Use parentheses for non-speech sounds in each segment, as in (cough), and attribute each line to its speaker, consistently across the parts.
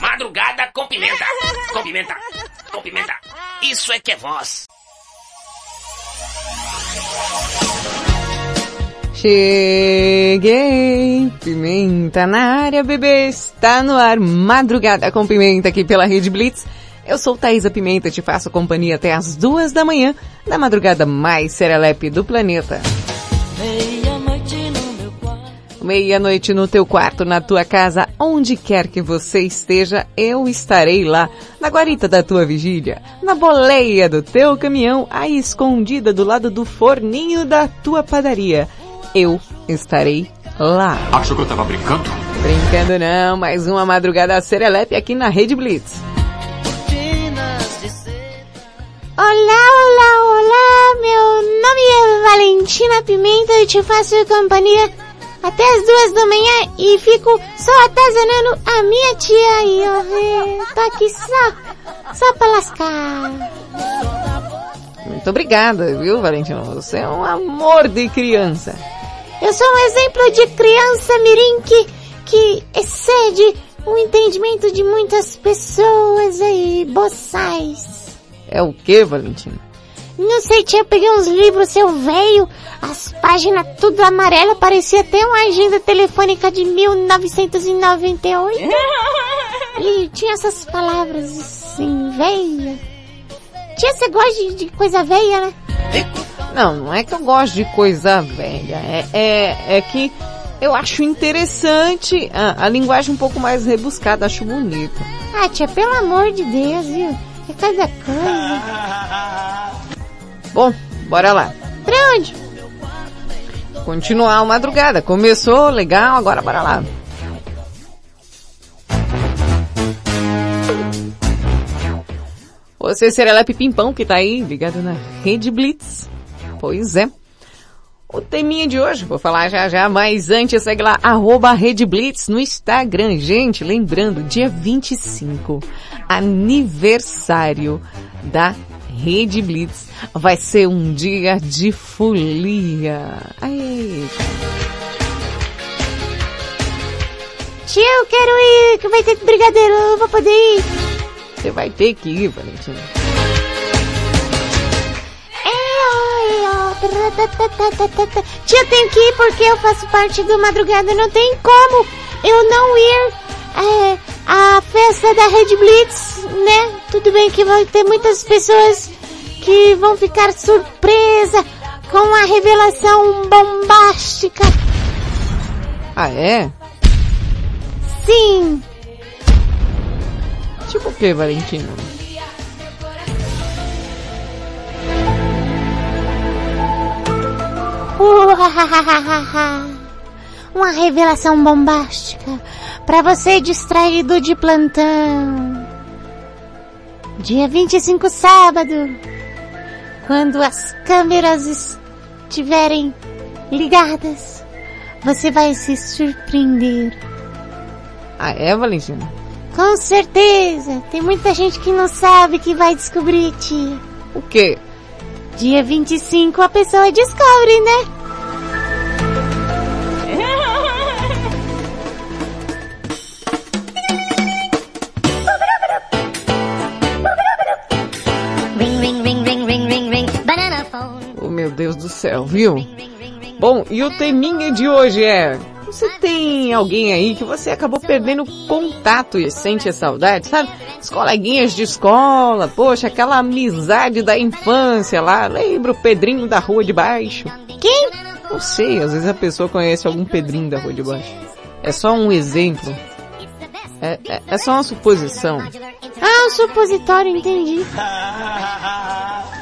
Speaker 1: Madrugada com pimenta. Com pimenta. Com pimenta. Isso é que é voz.
Speaker 2: Cheguei! Pimenta na área, bebê! Está no ar, madrugada com pimenta aqui pela Rede Blitz. Eu sou Thaisa Pimenta, te faço companhia até as duas da manhã, na madrugada mais serelepe do planeta. Meia-noite no teu quarto, na tua casa, onde quer que você esteja, eu estarei lá, na guarita da tua vigília, na boleia do teu caminhão, aí escondida do lado do forninho da tua padaria. Eu estarei lá.
Speaker 3: Achou que eu tava brincando?
Speaker 2: Brincando não, mais uma madrugada serelepe aqui na Rede Blitz.
Speaker 4: Olá, olá, olá, meu nome é Valentina Pimenta e te faço companhia até as duas da manhã e fico só atazanando a minha tia e eu tô aqui só, só pra lascar.
Speaker 2: Muito obrigada, viu, Valentina? Você é um amor de criança.
Speaker 4: Eu sou um exemplo de criança mirim que, que excede o entendimento de muitas pessoas aí, boçais.
Speaker 2: É o que, Valentina?
Speaker 4: Não sei, tia, eu peguei uns livros seu velho, as páginas tudo amarela, parecia até uma agenda telefônica de 1998. e (laughs) tinha essas palavras assim, velha. Tia, você gosta de, de coisa velha, né?
Speaker 2: Não, não é que eu gosto de coisa velha. É, é, é que eu acho interessante a, a linguagem um pouco mais rebuscada, acho bonito.
Speaker 4: Ah, tia, pelo amor de Deus, viu? É cada coisa.
Speaker 2: Bom, bora lá.
Speaker 4: Pra onde?
Speaker 2: Continuar a madrugada. Começou, legal, agora bora lá. Você, Serelepe Pimpão, que tá aí ligado na Rede Blitz. Pois é. O teminha de hoje, vou falar já já, mas antes segue lá, arroba Rede Blitz no Instagram. Gente, lembrando, dia 25, aniversário da Rede Blitz. Vai ser um dia de folia.
Speaker 4: Tia, eu quero ir, que vai ter brigadeiro, eu vou poder ir.
Speaker 2: Você vai ter que ir, Valentina.
Speaker 4: Tia, eu tenho que ir porque eu faço parte do Madrugada. Não tem como eu não ir é, à festa da Red Blitz, né? Tudo bem que vai ter muitas pessoas que vão ficar surpresa com a revelação bombástica.
Speaker 2: Ah, é?
Speaker 4: Sim.
Speaker 2: Tipo o que, Valentina? (laughs)
Speaker 4: Uma revelação bombástica para você distraído de plantão. Dia 25 sábado, quando as câmeras estiverem ligadas, você vai se surpreender.
Speaker 2: Ah, é, Valentina?
Speaker 4: Com certeza. Tem muita gente que não sabe que vai descobrir, tia.
Speaker 2: O quê?
Speaker 4: Dia 25 a pessoa descobre, né?
Speaker 2: Céu, viu? Bom, e o teminha de hoje é... Você tem alguém aí que você acabou perdendo contato e sente a saudade, sabe? As coleguinhas de escola, poxa, aquela amizade da infância lá. Lembra o Pedrinho da rua de baixo?
Speaker 4: Quem?
Speaker 2: Não sei, às vezes a pessoa conhece algum Pedrinho da rua de baixo. É só um exemplo. É, é, é só uma suposição.
Speaker 4: Ah, o supositório, entendi. (laughs)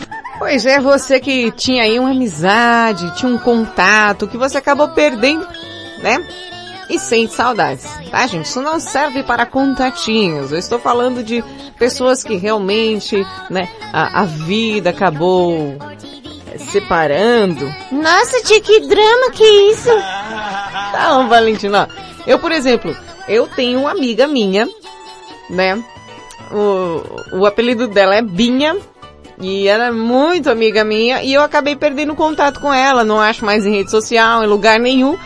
Speaker 2: Pois é, você que tinha aí uma amizade, tinha um contato, que você acabou perdendo, né? e sente saudades. Tá, gente? Isso não serve para contatinhos. Eu estou falando de pessoas que realmente, né, a, a vida acabou é, separando.
Speaker 4: Nossa, tia, que drama que isso? (laughs)
Speaker 2: Não, Valentina. Eu, por exemplo, eu tenho uma amiga minha, né? O, o apelido dela é Binha. E ela é muito amiga minha e eu acabei perdendo contato com ela, não acho mais em rede social, em lugar nenhum.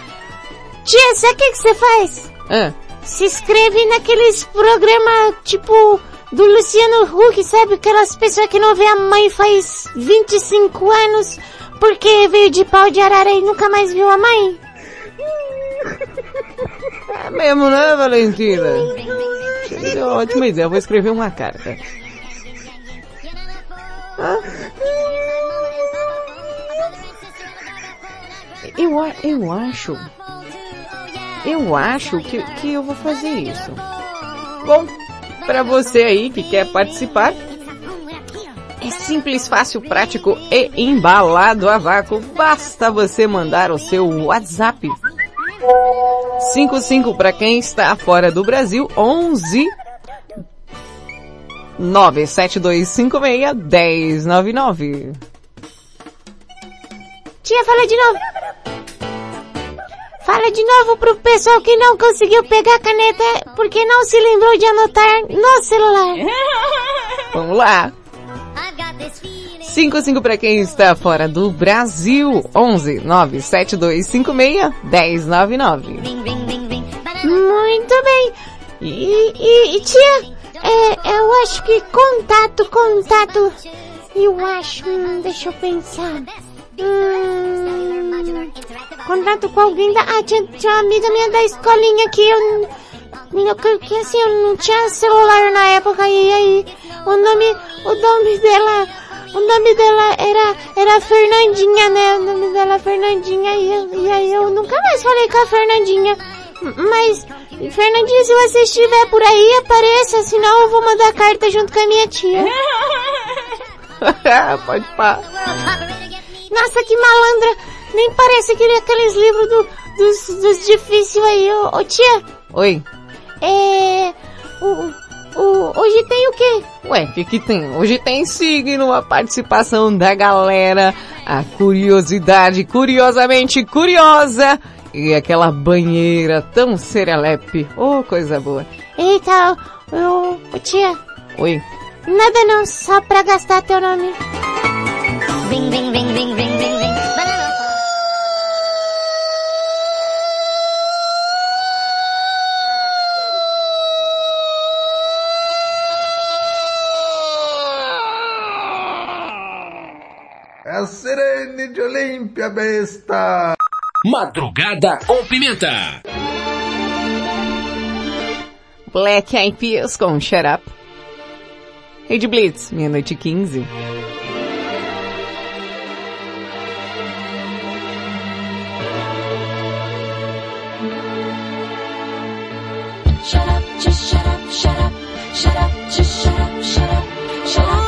Speaker 4: Tia, sabe o que, você faz?
Speaker 2: Ah,
Speaker 4: Se inscreve naqueles programas, tipo, do Luciano Huck, sabe? Aquelas pessoas que não vê a mãe faz 25 anos, porque veio de pau de arara e nunca mais viu a mãe.
Speaker 2: é mesmo, né, Valentina? Ótima ideia, eu vou escrever uma carta. Eu, eu acho, eu acho que, que eu vou fazer isso. Bom, para você aí que quer participar, é simples, fácil, prático e embalado a vácuo. Basta você mandar o seu WhatsApp. 55 para quem está fora do Brasil, 11 97256 1099.
Speaker 4: Tia, fala de novo. Fala de novo pro pessoal que não conseguiu pegar a caneta porque não se lembrou de anotar no celular. (laughs)
Speaker 2: Vamos lá. 55 para quem está fora do Brasil, 11 97256 1099.
Speaker 4: Muito bem. E, e, e tia, é, eu acho que contato, contato. Eu acho, hum, deixa eu pensar. Hum, contato com alguém da, ah, tinha, tinha uma amiga minha da escolinha que eu, que, que assim, eu não tinha celular na época e aí, o nome, o nome dela, o nome dela era, era Fernandinha, né? O nome dela é Fernandinha e, e aí eu nunca mais falei com a Fernandinha. Mas, Fernandinha, se você estiver por aí, apareça, senão eu vou mandar carta junto com a minha tia. (laughs)
Speaker 2: Pode pá.
Speaker 4: Nossa, que malandra! Nem parece aquele, aqueles livros do, dos, dos difíceis aí, ô, ô tia.
Speaker 2: Oi.
Speaker 4: É... O, o, hoje tem o quê?
Speaker 2: Ué, o que que tem? Hoje tem signo, a participação da galera, a curiosidade curiosamente curiosa e aquela banheira tão serelepe. Oh, coisa boa.
Speaker 4: Eita, ô, ô tia.
Speaker 2: Oi.
Speaker 4: Nada não, só pra gastar teu nome.
Speaker 5: Ring, ring, ring, ring, ring, ring. Banana
Speaker 3: É a Sirene de Olímpia, besta!
Speaker 6: Madrugada com Pimenta.
Speaker 2: Black Eyed Peas com Shut Up. Rede Blitz, meia-noite e 15.
Speaker 7: Shut up, just shut up, shut up, shut up, just shut up, shut up, shut up,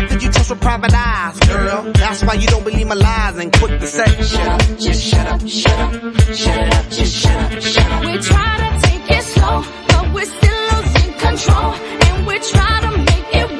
Speaker 8: How could you trust with private eyes, girl? That's why you don't believe my lies and quick to say, shut up, just shut up, shut up, shut it up, just shut up, shut up.
Speaker 7: We try to take it slow, but we're still losing control. And we try to make it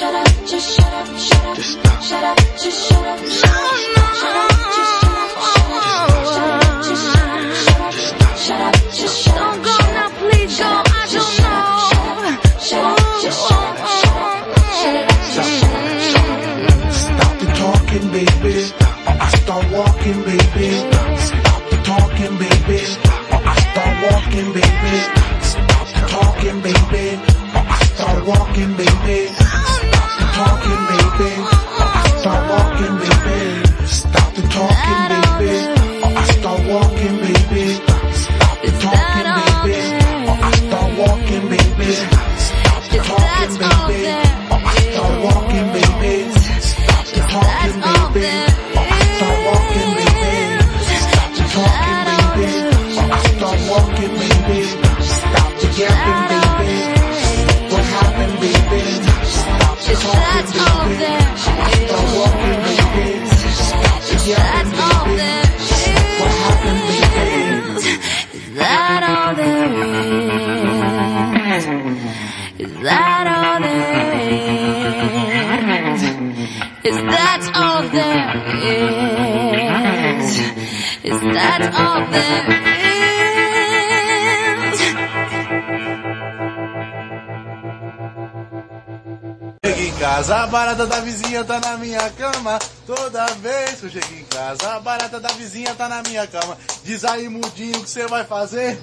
Speaker 7: Shut up, just shut up, shut up.
Speaker 8: Just stop.
Speaker 7: Shut up, just shut up, shut up. Shut up, just shut up, shut up. Shut up, shut up, shut up. Shut up, just shut up. Don't go now, please go, I don't know. Shut up, just shut up, shut up. Shut up, just shut up.
Speaker 9: Stop the talking, baby. Or I start walking, baby. Stop the talking, baby. Or I start walking, baby. Stop the talking, baby. Or I start walking, baby.
Speaker 7: Is? Is that all there is?
Speaker 10: Cheguei em casa, a barata da vizinha tá na minha cama. Toda vez que eu chego em casa, a barata da vizinha tá na minha cama. Diz aí, mudinho, o que você vai fazer?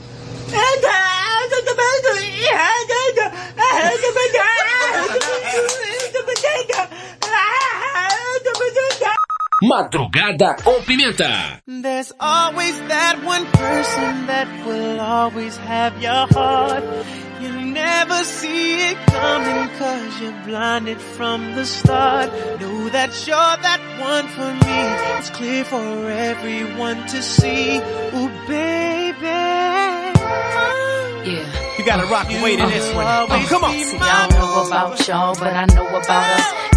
Speaker 11: Madrugada com Pimenta.
Speaker 12: There's always that one person that will always have your heart. You never see it coming cause you're blinded from the start. Know that you're that one for me. It's clear for everyone to see. Ooh, baby.
Speaker 13: Yeah.
Speaker 12: You gotta rock the weight in this one. Oh, come on.
Speaker 13: See, I don't know about y'all, but I know about us.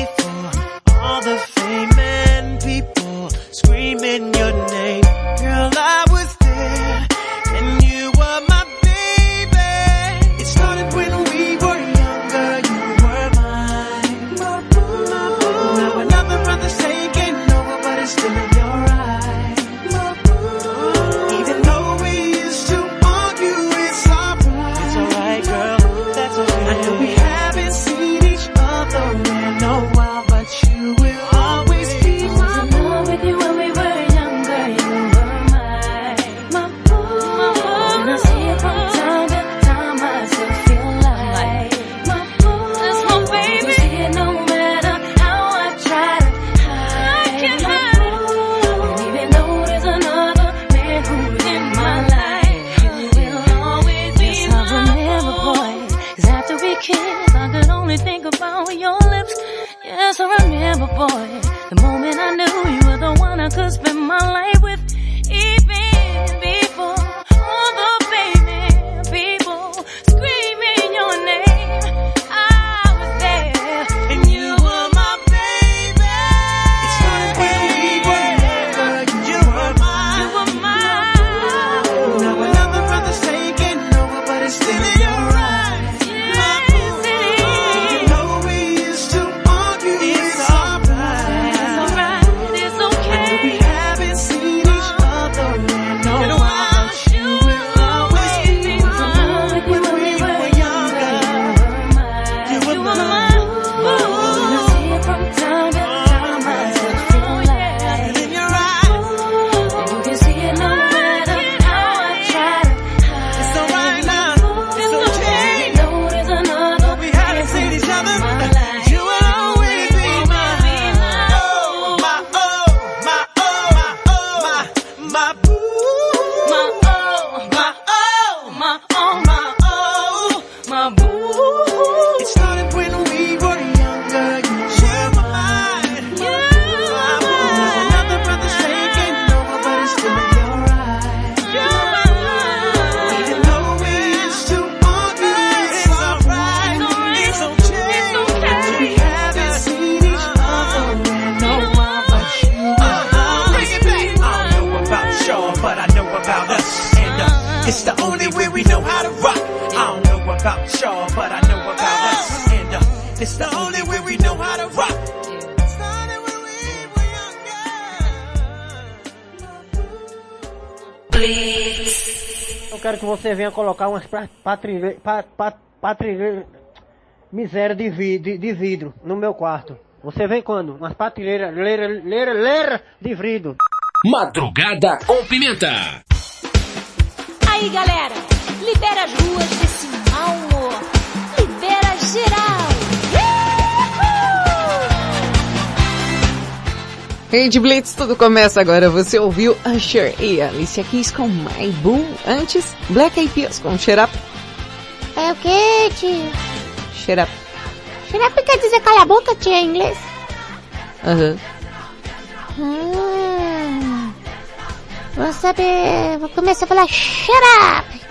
Speaker 14: umas pra- patrile- pa- pa- patrile- miséria de, vi- de- de vidro no meu quarto. Você vem quando? Umas prateleira, leira, leira, leira de vidro.
Speaker 6: Madrugada com Pimenta.
Speaker 4: Aí, galera, libera as ruas desse mau humor. Libera geral.
Speaker 2: Rede Blitz, tudo começa agora. Você ouviu Usher e Alicia Keys com My Boo. Antes, Black Eyed Peas com Shut Up.
Speaker 4: Tia?
Speaker 2: Shut Up.
Speaker 4: Xerape quer dizer cala a boca, tia, em inglês?
Speaker 2: Aham.
Speaker 4: Ah, vou saber, vou começar a falar shut up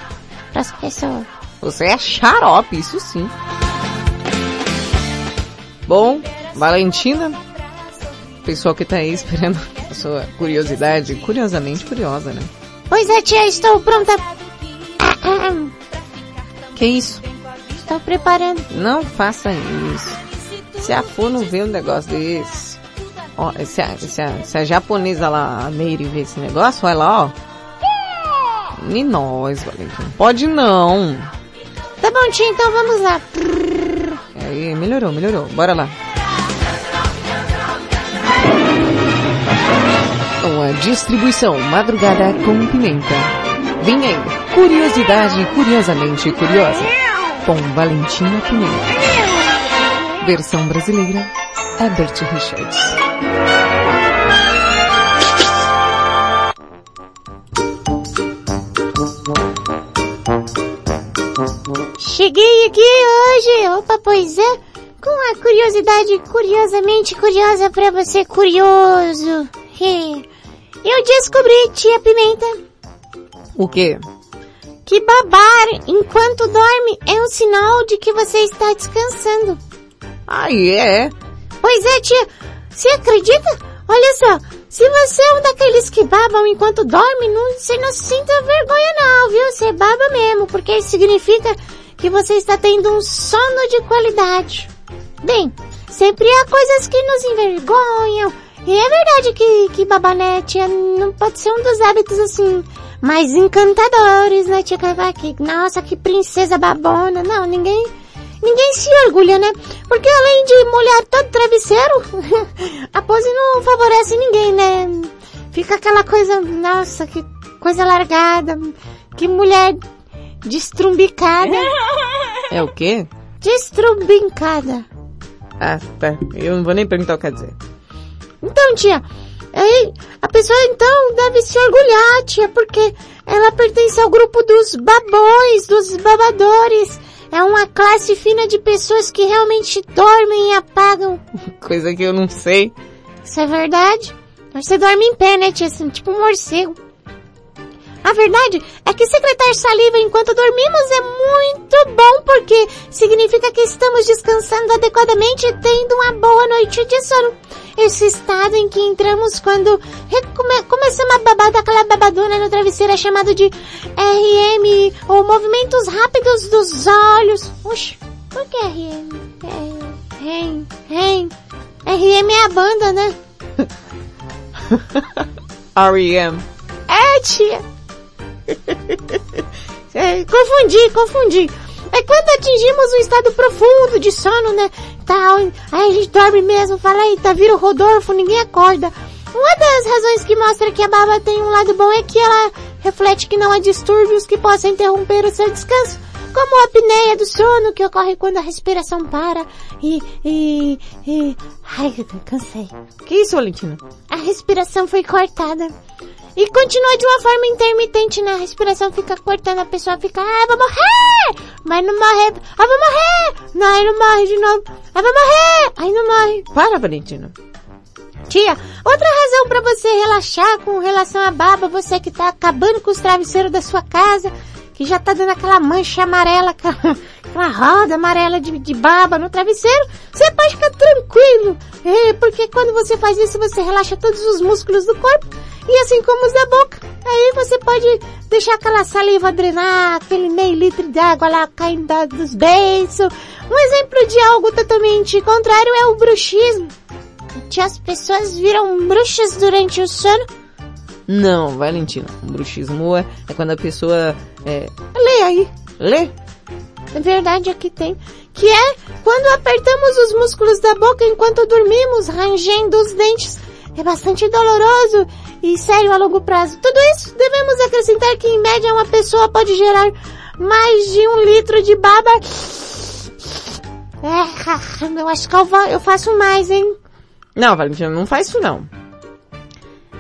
Speaker 4: pras pessoas.
Speaker 2: Você é xarope, isso sim. Bom, Valentina, pessoal que tá aí esperando a sua curiosidade, curiosamente curiosa, né?
Speaker 4: Pois é, tia, estou pronta.
Speaker 2: Que isso?
Speaker 4: Estou preparando.
Speaker 2: Não faça isso. Se a Fu não vê um negócio desse, ó, se a, se a, se a japonesa lá, a Meire, vê esse negócio, vai lá, ó. E nós, Valentina. Pode não.
Speaker 4: Tá bom, tia, então vamos lá.
Speaker 2: Aí, melhorou, melhorou. Bora lá. Com a distribuição Madrugada com Pimenta. Vem aí, curiosidade curiosamente curiosa. Com Valentina Pimenta. Versão brasileira, Herbert Richards.
Speaker 4: Cheguei aqui hoje, opa, pois é, com a curiosidade curiosamente curiosa pra você, curioso. (laughs) Eu descobri, tia Pimenta,
Speaker 2: O quê?
Speaker 4: Que babar enquanto dorme é um sinal de que você está descansando.
Speaker 2: Aí é.
Speaker 4: Pois é, tia, você acredita? Olha só, se você é um daqueles que babam enquanto dorme, não, você não sinta vergonha não, viu? Você baba mesmo, porque isso significa que você está tendo um sono de qualidade. Bem, sempre há coisas que nos envergonham. E é verdade que, que babar, né, tia, não pode ser um dos hábitos, assim, mais encantadores, né, tia Cavaque? Nossa, que princesa babona. Não, ninguém, ninguém se orgulha, né? Porque além de molhar todo o travesseiro, (laughs) a pose não favorece ninguém, né? Fica aquela coisa, nossa, que coisa largada, que mulher destrumbicada.
Speaker 2: É o quê?
Speaker 4: Destrumbicada.
Speaker 2: Ah, tá. Eu não vou nem perguntar o que quer dizer.
Speaker 4: Então, tia, aí a pessoa então deve se orgulhar, tia, porque ela pertence ao grupo dos babões, dos babadores. É uma classe fina de pessoas que realmente dormem e apagam. (laughs)
Speaker 2: Coisa que eu não sei.
Speaker 4: Isso é verdade? Você dorme em pé, né, tia? Assim, tipo um morcego. A verdade é que secretar saliva enquanto dormimos é muito bom porque significa que estamos descansando adequadamente e tendo uma boa noite de sono. Esse estado em que entramos quando come começamos a babar daquela babadona no travesseiro é chamado de RM ou movimentos rápidos dos olhos. Oxe, por que RM? É, REM, REM. RM é a banda, né? (laughs)
Speaker 2: R.E.M.
Speaker 4: É, tia. (laughs) É, confundi, confundi. É quando atingimos um estado profundo de sono, né? Tal, aí a gente dorme mesmo, fala, eita, vira o Rodolfo, ninguém acorda. Uma das razões que mostra que a baba tem um lado bom é que ela reflete que não há distúrbios que possam interromper o seu descanso, como a apneia do sono que ocorre quando a respiração para e, e, e... Ai, cansei.
Speaker 2: Que isso, Valentina?
Speaker 4: A respiração foi cortada. E continua de uma forma intermitente, né? A respiração fica cortando, a pessoa fica, ah, vou morrer! Mas não morre, ah, vou morrer! Não, aí não morre de novo. Ah, vou morrer! Aí não morre.
Speaker 2: Para, Valentina.
Speaker 4: Tia, outra razão para você relaxar com relação à baba, você que tá acabando com os travesseiros da sua casa, que já tá dando aquela mancha amarela, aquela, roda amarela de, de baba no travesseiro, você pode ficar tranquilo. É, porque quando você faz isso, você relaxa todos os músculos do corpo e assim como os da boca. Aí você pode deixar aquela saliva drenar, aquele meio litro de água lá caindo dos beiços. Um exemplo de algo totalmente contrário é o bruxismo. Que as pessoas viram bruxas durante o sono.
Speaker 2: Não, Valentina. O bruxismo é, é quando a pessoa é, lê aí. Lê.
Speaker 4: É verdade, aqui tem. Que é quando apertamos os músculos da boca enquanto dormimos, rangendo os dentes. É bastante doloroso e sério a longo prazo. Tudo isso devemos acrescentar que em média uma pessoa pode gerar mais de um litro de baba. É, (laughs) eu acho que eu faço mais, hein?
Speaker 2: Não, Valentina, não faz isso não.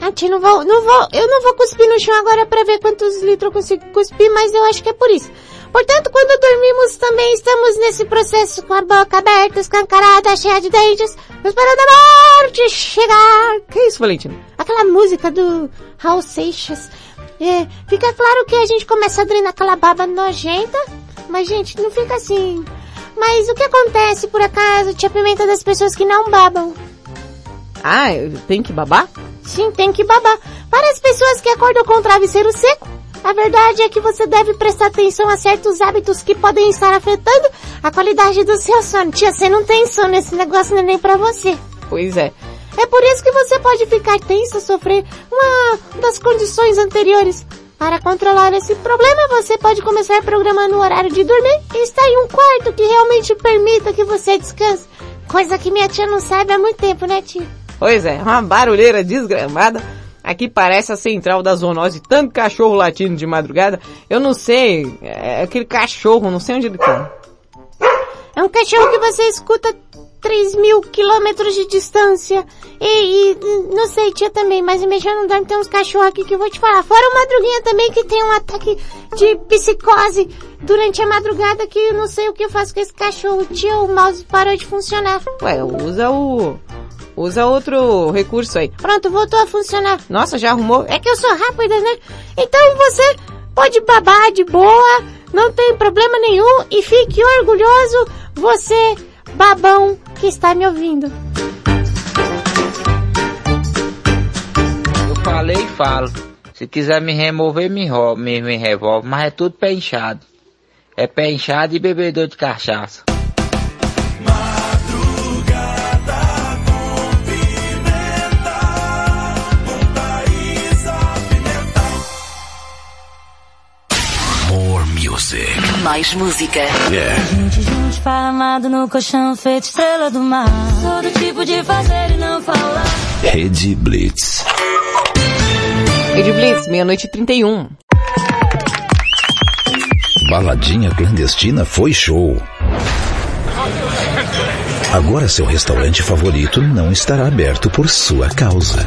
Speaker 4: Ah, tia, não vou, não vou, eu não vou cuspir no chão agora pra ver quantos litros eu consigo cuspir, mas eu acho que é por isso. Portanto, quando dormimos também estamos nesse processo com a boca aberta, escancarada, cheia de dentes, esperando a morte chegar.
Speaker 2: Que isso, Valentina?
Speaker 4: Aquela música do Raul Seixas. É, fica claro que a gente começa a drenar aquela baba nojenta, mas gente, não fica assim. Mas o que acontece, por acaso, tia Pimenta, das pessoas que não babam?
Speaker 2: Ah, tenho que babar?
Speaker 4: Sim, tem que babar. Para as pessoas que acordam com o travesseiro seco, a verdade é que você deve prestar atenção a certos hábitos que podem estar afetando a qualidade do seu sono. Tia, você não tem sono, esse negócio não é nem pra você.
Speaker 2: Pois é.
Speaker 4: É por isso que você pode ficar tenso, sofrer uma das condições anteriores. Para controlar esse problema, você pode começar programando o horário de dormir e estar em um quarto que realmente permita que você descanse. Coisa que minha tia não sabe há muito tempo, né, tia?
Speaker 2: Pois é, uma barulheira desgramada. Aqui parece a central da zoonose, tanto cachorro latindo de madrugada. Eu não sei, é aquele cachorro, não sei onde ele tá.
Speaker 4: É um cachorro que você escuta 3 mil quilômetros de distância. E, e, não sei, tia também, mas me já não dorme, tem uns cachorros aqui que eu vou te falar. Fora o Madruguinha também que tem um ataque de psicose durante a madrugada que eu não sei o que eu faço com esse cachorro. Tia, o mouse parou de funcionar.
Speaker 2: Ué, usa o... Usa outro recurso aí.
Speaker 4: Pronto, voltou a funcionar.
Speaker 2: Nossa, já arrumou?
Speaker 4: É que eu sou rápida, né? Então você pode babar de boa, não tem problema nenhum e fique orgulhoso, você, babão, que está me ouvindo.
Speaker 15: Eu falei e falo. Se quiser me remover, me, me, me revolve, mas é tudo pé inchado. É pé inchado e bebedor de cachaça.
Speaker 6: Music.
Speaker 16: Mais música.
Speaker 6: Yeah.
Speaker 13: Gente junto, esparramado no colchão, feito estrela do mar. Sou do tipo de fazer e não falar.
Speaker 6: Rede Blitz.
Speaker 2: Rede Blitz, meia-noite e 31.
Speaker 17: Baladinha clandestina foi show. Agora seu restaurante favorito não estará aberto por sua causa.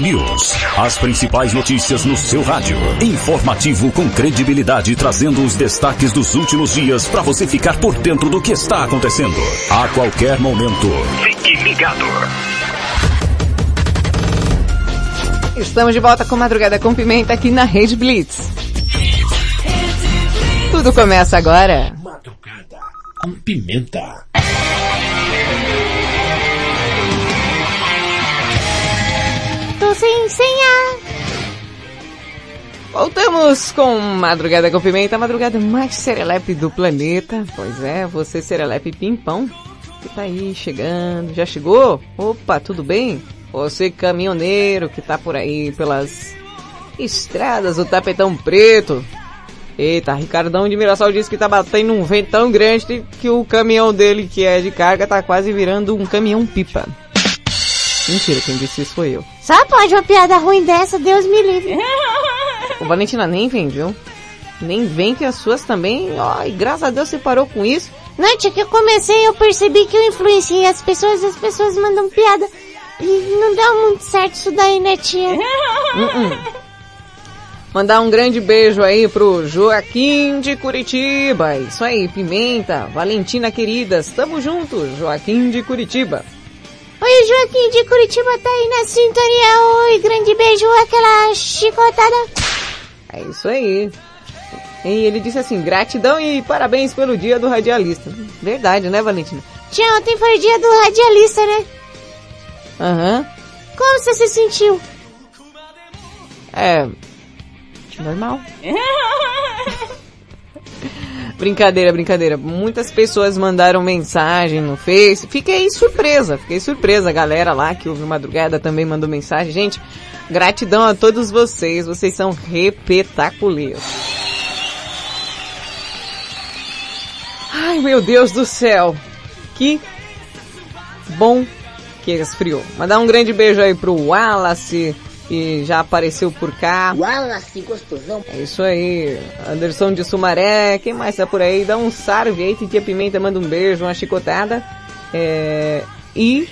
Speaker 16: News. As principais notícias no seu rádio. Informativo com credibilidade, trazendo os destaques dos últimos dias para você ficar por dentro do que está acontecendo. A qualquer momento. Fique ligado.
Speaker 2: Estamos de volta com Madrugada com Pimenta aqui na Rede Blitz. Tudo começa agora.
Speaker 6: Com pimenta.
Speaker 2: Voltamos com Madrugada com Pimenta, a madrugada mais serelepe do planeta. Pois é, você serelepe pimpão, que tá aí chegando. Já chegou? Opa, tudo bem? Você caminhoneiro que tá por aí pelas estradas do tapetão preto. Eita, Ricardão de Mirassol disse que tá batendo um vento tão grande que o caminhão dele, que é de carga, tá quase virando um caminhão pipa. Mentira, quem disse isso foi eu.
Speaker 4: Só pode uma piada ruim dessa, Deus me livre.
Speaker 2: O Valentina nem vem, viu? Nem vem que as suas também, ó, e graças a Deus você parou com isso.
Speaker 4: Não, tia, que eu comecei, eu percebi que eu influenciei as pessoas, as pessoas mandam piada. E não dá muito certo isso daí, né, tia?
Speaker 2: Uh-uh. Mandar um grande beijo aí pro Joaquim de Curitiba. Isso aí, Pimenta, Valentina queridas, tamo junto, Joaquim de Curitiba.
Speaker 4: Oi, Joaquim de Curitiba tá aí na sintonia. Oi, grande beijo, aquela chicotada.
Speaker 2: É isso aí. E ele disse assim, gratidão e parabéns pelo dia do radialista. Verdade, né, Valentina?
Speaker 4: Tia, ontem foi o dia do radialista, né?
Speaker 2: Aham.
Speaker 4: Como você se sentiu?
Speaker 2: É. Normal. (laughs) Brincadeira, brincadeira. Muitas pessoas mandaram mensagem no Face. Fiquei surpresa, fiquei surpresa. A galera lá que ouve madrugada também mandou mensagem. Gente, gratidão a todos vocês. Vocês são repetaculeiros. Ai, meu Deus do céu. Que bom que esfriou. Mandar um grande beijo aí pro Wallace, que já apareceu por cá.
Speaker 18: Wallace, gostosão.
Speaker 2: É isso aí. Anderson de Sumaré, quem mais tá por aí? Dá um salve aí, Titia Pimenta manda um beijo, uma chicotada. É... E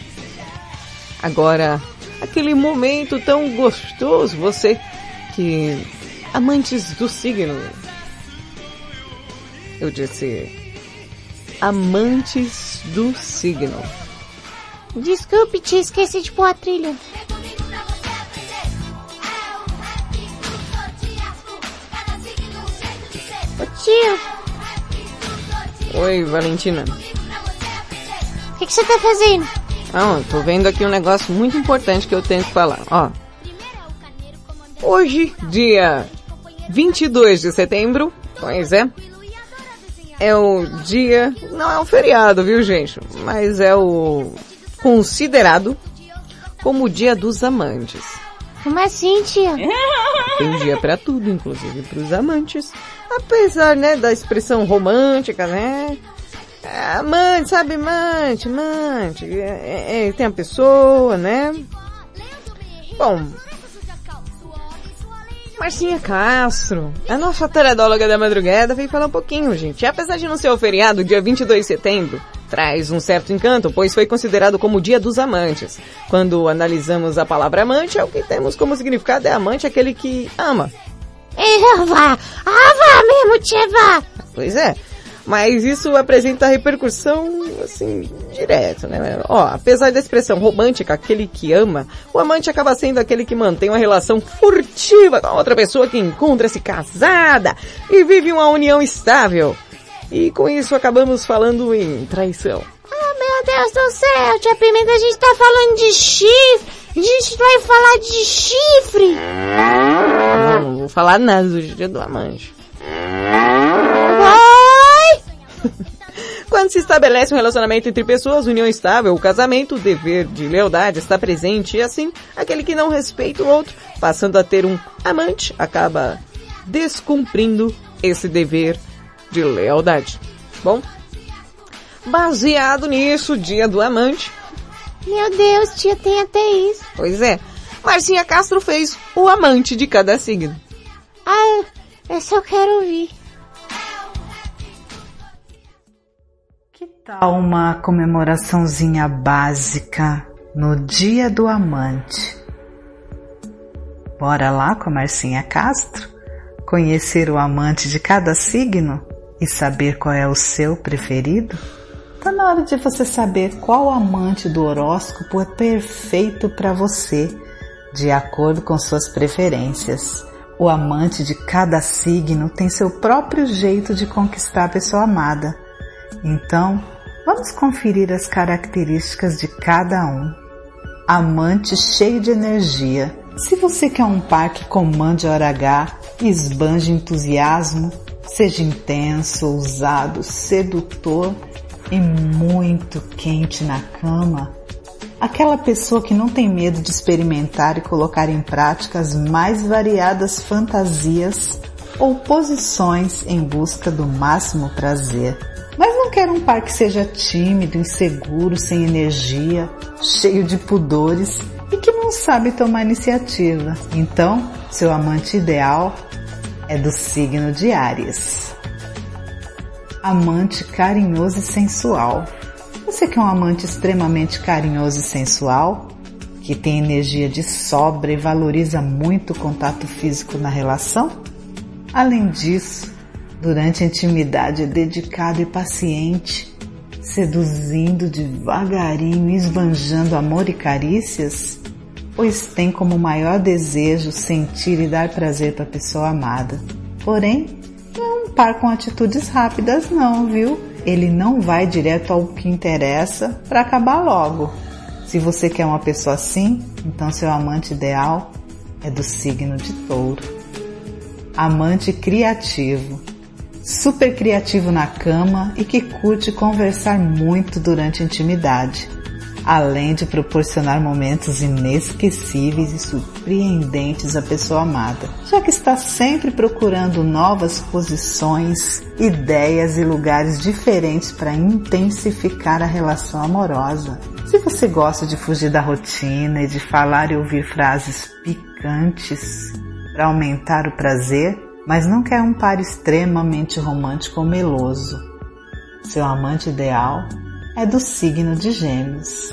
Speaker 2: agora, aquele momento tão gostoso, você que... Amantes do signo. Eu disse... Amantes do signo.
Speaker 4: Desculpe, tia, esqueci de pôr a trilha. Tio,
Speaker 2: Oi, Valentina.
Speaker 4: o que, que você tá fazendo?
Speaker 2: Ah, tô vendo aqui um negócio muito importante que eu tenho que falar. Ó. Hoje, dia 22 de setembro, pois é, é o dia, não é um feriado, viu gente? Mas é o considerado como o dia dos amantes.
Speaker 4: Como assim, tia?
Speaker 2: Tem dia pra tudo, inclusive pros amantes. Apesar, né, da expressão romântica, né? É, amante, sabe, amante, amante. É, é, tem a pessoa, né? Bom. Marcinha Castro, a nossa teledóloga da madrugada, veio falar um pouquinho, gente. Apesar de não ser o feriado, dia 22 de setembro, traz um certo encanto, pois foi considerado como o dia dos amantes. Quando analisamos a palavra amante, é o que temos como significado é amante aquele que ama.
Speaker 4: É, vá, ah, vá mesmo, vá.
Speaker 2: Pois é. Mas isso apresenta repercussão, assim, direta, né? Ó, apesar da expressão romântica, aquele que ama, o amante acaba sendo aquele que mantém uma relação furtiva com a outra pessoa que encontra-se casada e vive uma união estável. E com isso acabamos falando em traição.
Speaker 4: Oh, meu Deus do céu, tia Pimenta, a gente tá falando de X A gente vai falar de chifre.
Speaker 2: Não, não vou falar nada do dia do amante.
Speaker 4: Vai! (laughs)
Speaker 2: Quando se estabelece um relacionamento entre pessoas, união estável, o casamento, o dever de lealdade está presente e assim, aquele que não respeita o outro, passando a ter um amante, acaba descumprindo esse dever de lealdade. Bom, baseado nisso, dia do amante,
Speaker 4: Meu Deus, tia, tem até isso.
Speaker 2: pois é, Marcinha Castro fez o amante de cada signo.
Speaker 4: Ah, eu quero ouvir.
Speaker 18: tal uma comemoraçãozinha básica no Dia do Amante? Bora lá com a Marcinha Castro? Conhecer o amante de cada signo e saber qual é o seu preferido? Tá na hora de você saber qual amante do horóscopo é perfeito para você, de acordo com suas preferências. O amante de cada signo tem seu próprio jeito de conquistar a pessoa amada. Então, vamos conferir as características de cada um. Amante cheio de energia. Se você quer um par que comande hora H, esbanje entusiasmo, seja intenso, ousado, sedutor e muito quente na cama, aquela pessoa que não tem medo de experimentar e colocar em prática as mais variadas fantasias ou posições em busca do máximo prazer. Mas não quer um par que seja tímido, inseguro, sem energia, cheio de pudores e que não sabe tomar iniciativa. Então, seu amante ideal é do signo de Áries. Amante carinhoso e sensual. Você quer um amante extremamente carinhoso e sensual? Que tem energia de sobra e valoriza muito o contato físico na relação? Além disso, durante a intimidade é dedicado e paciente, seduzindo devagarinho, esbanjando amor e carícias, pois tem como maior desejo sentir e dar prazer para a pessoa amada. Porém, não é um par com atitudes rápidas não, viu? Ele não vai direto ao que interessa para acabar logo. Se você quer uma pessoa assim, então seu amante ideal é do signo de touro. Amante criativo super criativo na cama e que curte conversar muito durante a intimidade, além de proporcionar momentos inesquecíveis e surpreendentes à pessoa amada, já que está sempre procurando novas posições, ideias e lugares diferentes para intensificar a relação amorosa. Se você gosta de fugir da rotina e de falar e ouvir frases picantes para aumentar o prazer, mas não quer um par extremamente romântico ou meloso. Seu amante ideal é do signo de Gêmeos.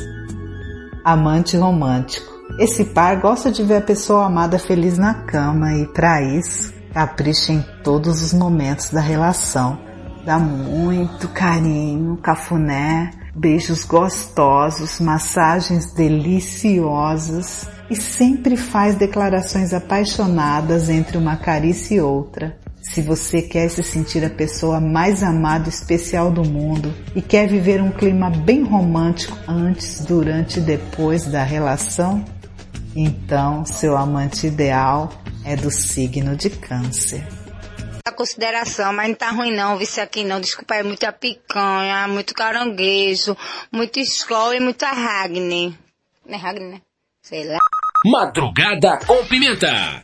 Speaker 18: Amante romântico. Esse par gosta de ver a pessoa amada feliz na cama e, para isso, capricha em todos os momentos da relação. Dá muito carinho, cafuné, beijos gostosos, massagens deliciosas e sempre faz declarações apaixonadas entre uma carícia e outra. Se você quer se sentir a pessoa mais amada e especial do mundo e quer viver um clima bem romântico antes, durante e depois da relação, então seu amante ideal é do signo de câncer.
Speaker 19: A consideração, mas não tá ruim não, vice aqui não. Desculpa, é muita picanha, muito caranguejo, muito escola e muita Ragni. Não é Ragni, né? Sei lá.
Speaker 11: Madrugada com Pimenta.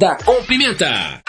Speaker 11: Com Pimenta.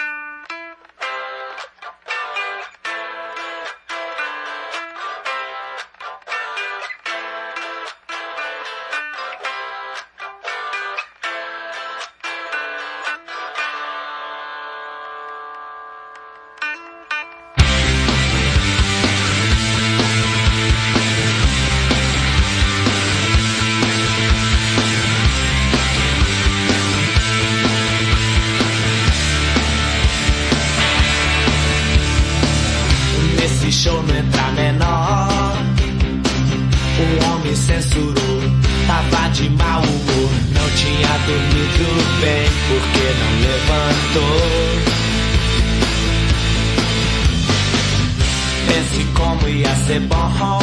Speaker 20: Pense como ia ser bom.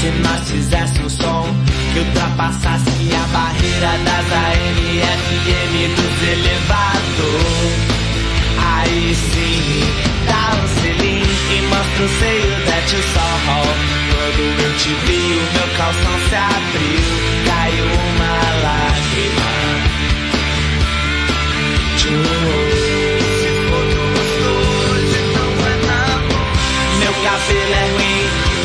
Speaker 20: Se nós fizesse um som que ultrapassasse a barreira das AM, FM dos elevadores. Aí sim, dá um selinho e mostra o seio da tio Sol. Quando eu te vi, o meu calção se abriu, caiu uma lágrima.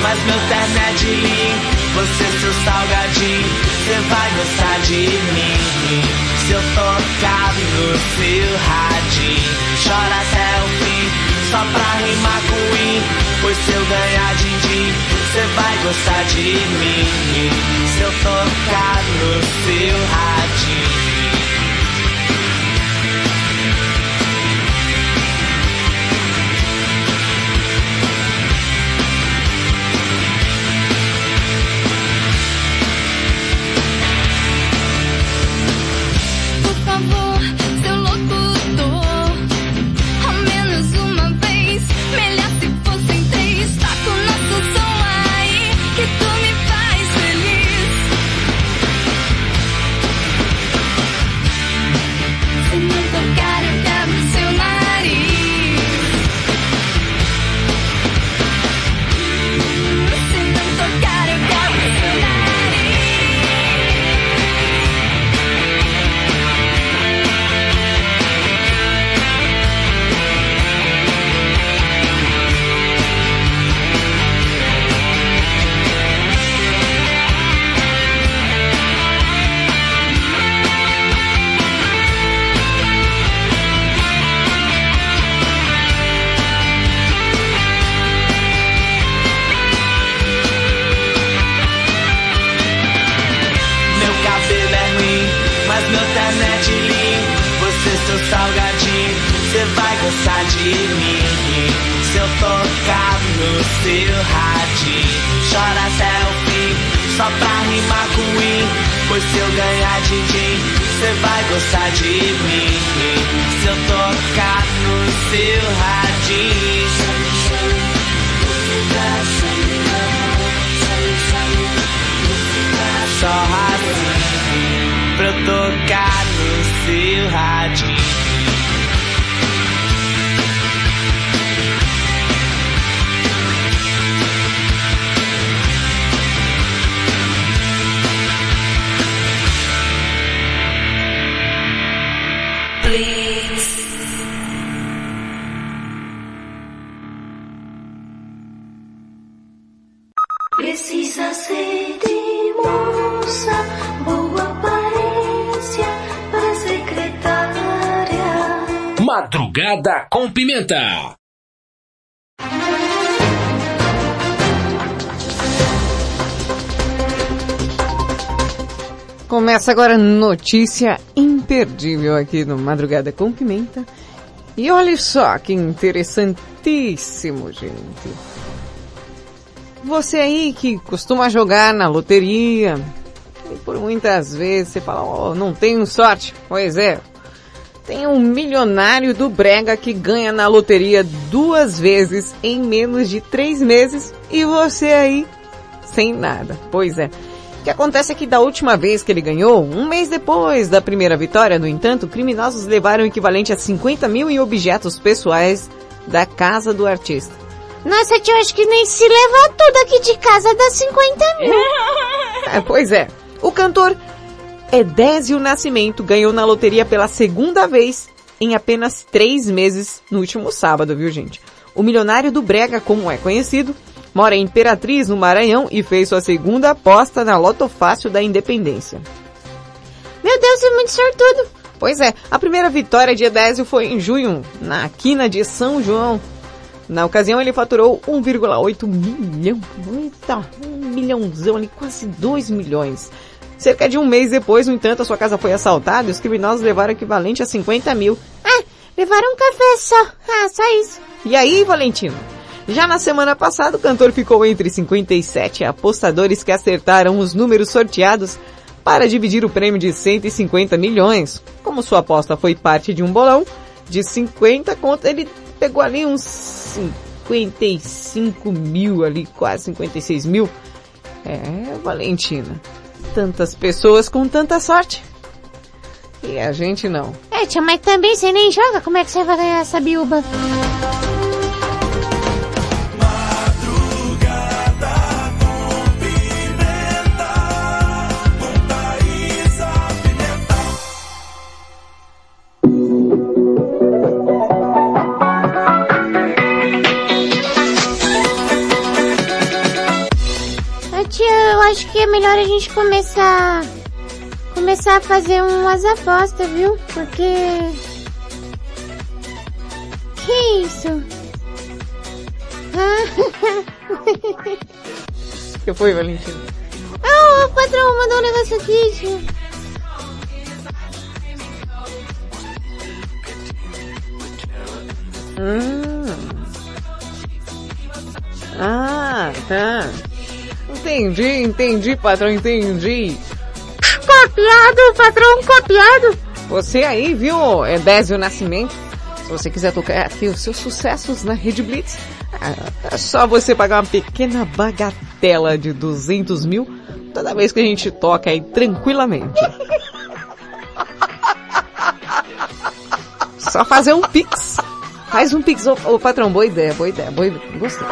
Speaker 20: Mas meu terno é de. Você, seu salgadinho, você vai gostar de mim. Se eu tocar no seu radinho, chora até o fim, só pra rimar com in. Pois se eu ganhar din-din, você vai gostar de mim. Se eu tocar no seu radinho.
Speaker 2: Começa agora notícia imperdível aqui no Madrugada com Pimenta. E olha só que interessantíssimo, gente. Você aí que costuma jogar na loteria, e por muitas vezes você fala, oh, não tenho sorte. Pois é, tem um milionário do Brega que ganha na loteria duas vezes em menos de três meses e você aí sem nada. Pois é. O que acontece é que da última vez que ele ganhou, um mês depois da primeira vitória, no entanto, criminosos levaram o equivalente a 50 mil em objetos pessoais da casa do artista.
Speaker 4: Nossa, tio, acho que nem se levar tudo aqui de casa dá 50 mil.
Speaker 2: É, pois é. O cantor Edésio Nascimento ganhou na loteria pela segunda vez em apenas três meses no último sábado, viu gente? O milionário do Brega, como é conhecido, mora em Imperatriz, no Maranhão, e fez sua segunda aposta na Loto Fácil da Independência.
Speaker 4: Meu Deus, é muito sortudo.
Speaker 2: Pois é, a primeira vitória de Edésio foi em junho, na quina de São João. Na ocasião ele faturou 1,8 milhão. Eita, um milhãozão ali, quase 2 milhões. Cerca de um mês depois, no entanto, a sua casa foi assaltada e os criminosos levaram o equivalente a 50 mil.
Speaker 4: Ah, levaram um café só. Ah, só isso.
Speaker 2: E aí, Valentino? Já na semana passada, o cantor ficou entre 57 apostadores que acertaram os números sorteados para dividir o prêmio de 150 milhões. Como sua aposta foi parte de um bolão de 50 contas, ele pegou ali uns 55 mil ali, quase 56 mil. É, Valentina. Tantas pessoas com tanta sorte. E a gente não.
Speaker 4: É, tia, mas também você nem joga. Como é que você vai ganhar essa biúba? Eu acho que é melhor a gente começar... Começar a fazer umas apostas, viu? Porque... Que isso? Ah, (laughs)
Speaker 2: que foi, Valentina?
Speaker 4: ah, o patrão mandou um negócio aqui, tia.
Speaker 2: Hum. Ah, tá. Entendi, entendi, patrão, entendi.
Speaker 4: Copiado, patrão, copiado.
Speaker 2: Você aí, viu, Edésio Nascimento? Se você quiser tocar aqui os seus sucessos na Rede Blitz, ah, é só você pagar uma pequena bagatela de 200 mil toda vez que a gente toca aí tranquilamente. Só fazer um pix. Faz um pix, ô, ô patrão, boa ideia, boa ideia, boa ideia. Gostei.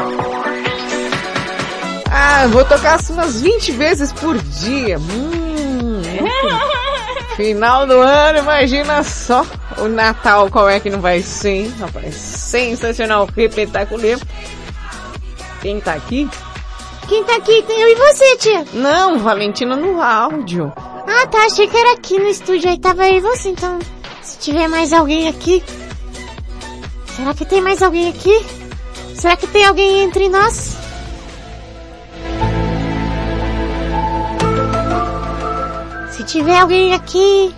Speaker 2: Ah, vou tocar assim umas 20 vezes por dia. Hum, (laughs) Final do ano, imagina só o Natal, qual é que não vai ser, hein, rapaz? Sensacional, repetacular. Quem tá aqui?
Speaker 4: Quem tá aqui? Eu e você, tia.
Speaker 2: Não, Valentina no áudio.
Speaker 4: Ah, tá. Achei que era aqui no estúdio. Aí tava eu e você. Então, se tiver mais alguém aqui... Será que tem mais alguém aqui? Será que tem alguém entre nós? Tiver alguém aqui...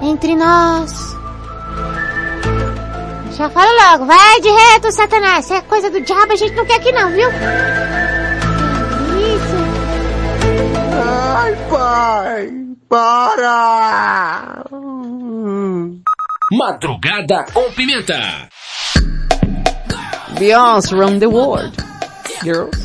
Speaker 4: Entre nós... Já falo logo. Vai de reto, Satanás. Se é coisa do diabo, a gente não quer aqui não, viu? Isso.
Speaker 3: Ai, pai, para!
Speaker 6: Madrugada com Pimenta.
Speaker 2: Beyoncé Run the World. Girls.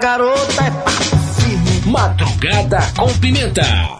Speaker 9: Garota é papo firme.
Speaker 6: Madrugada com pimenta.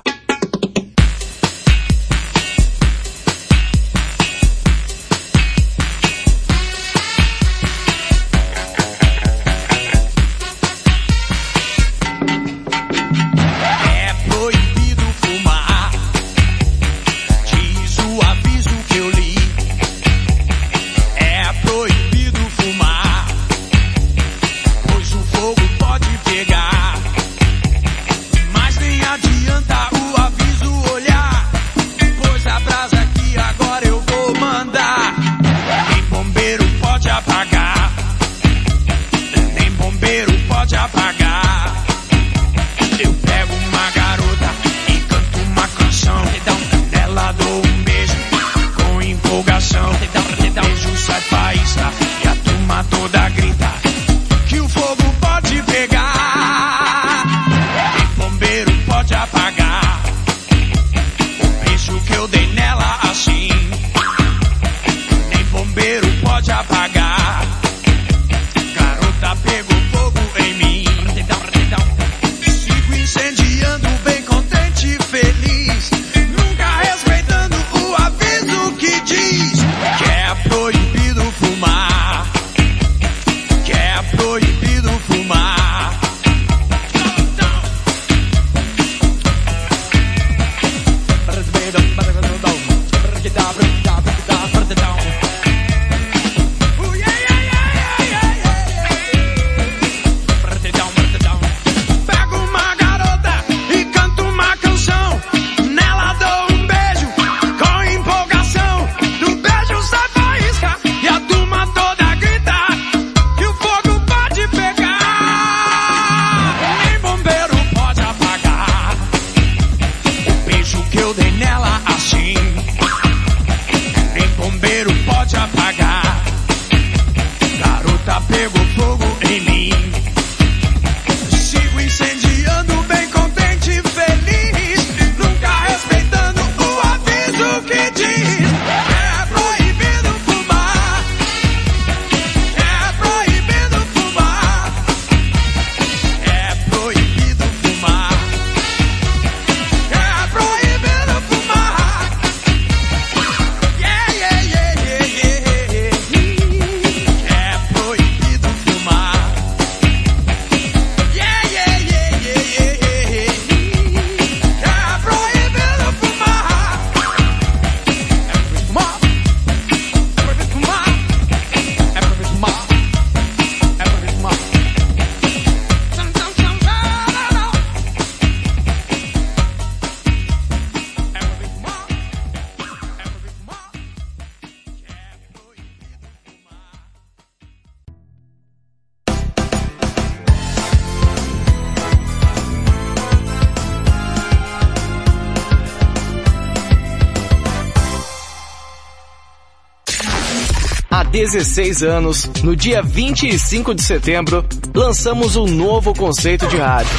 Speaker 21: 16 anos, no dia 25 de setembro, lançamos um novo conceito de rádio.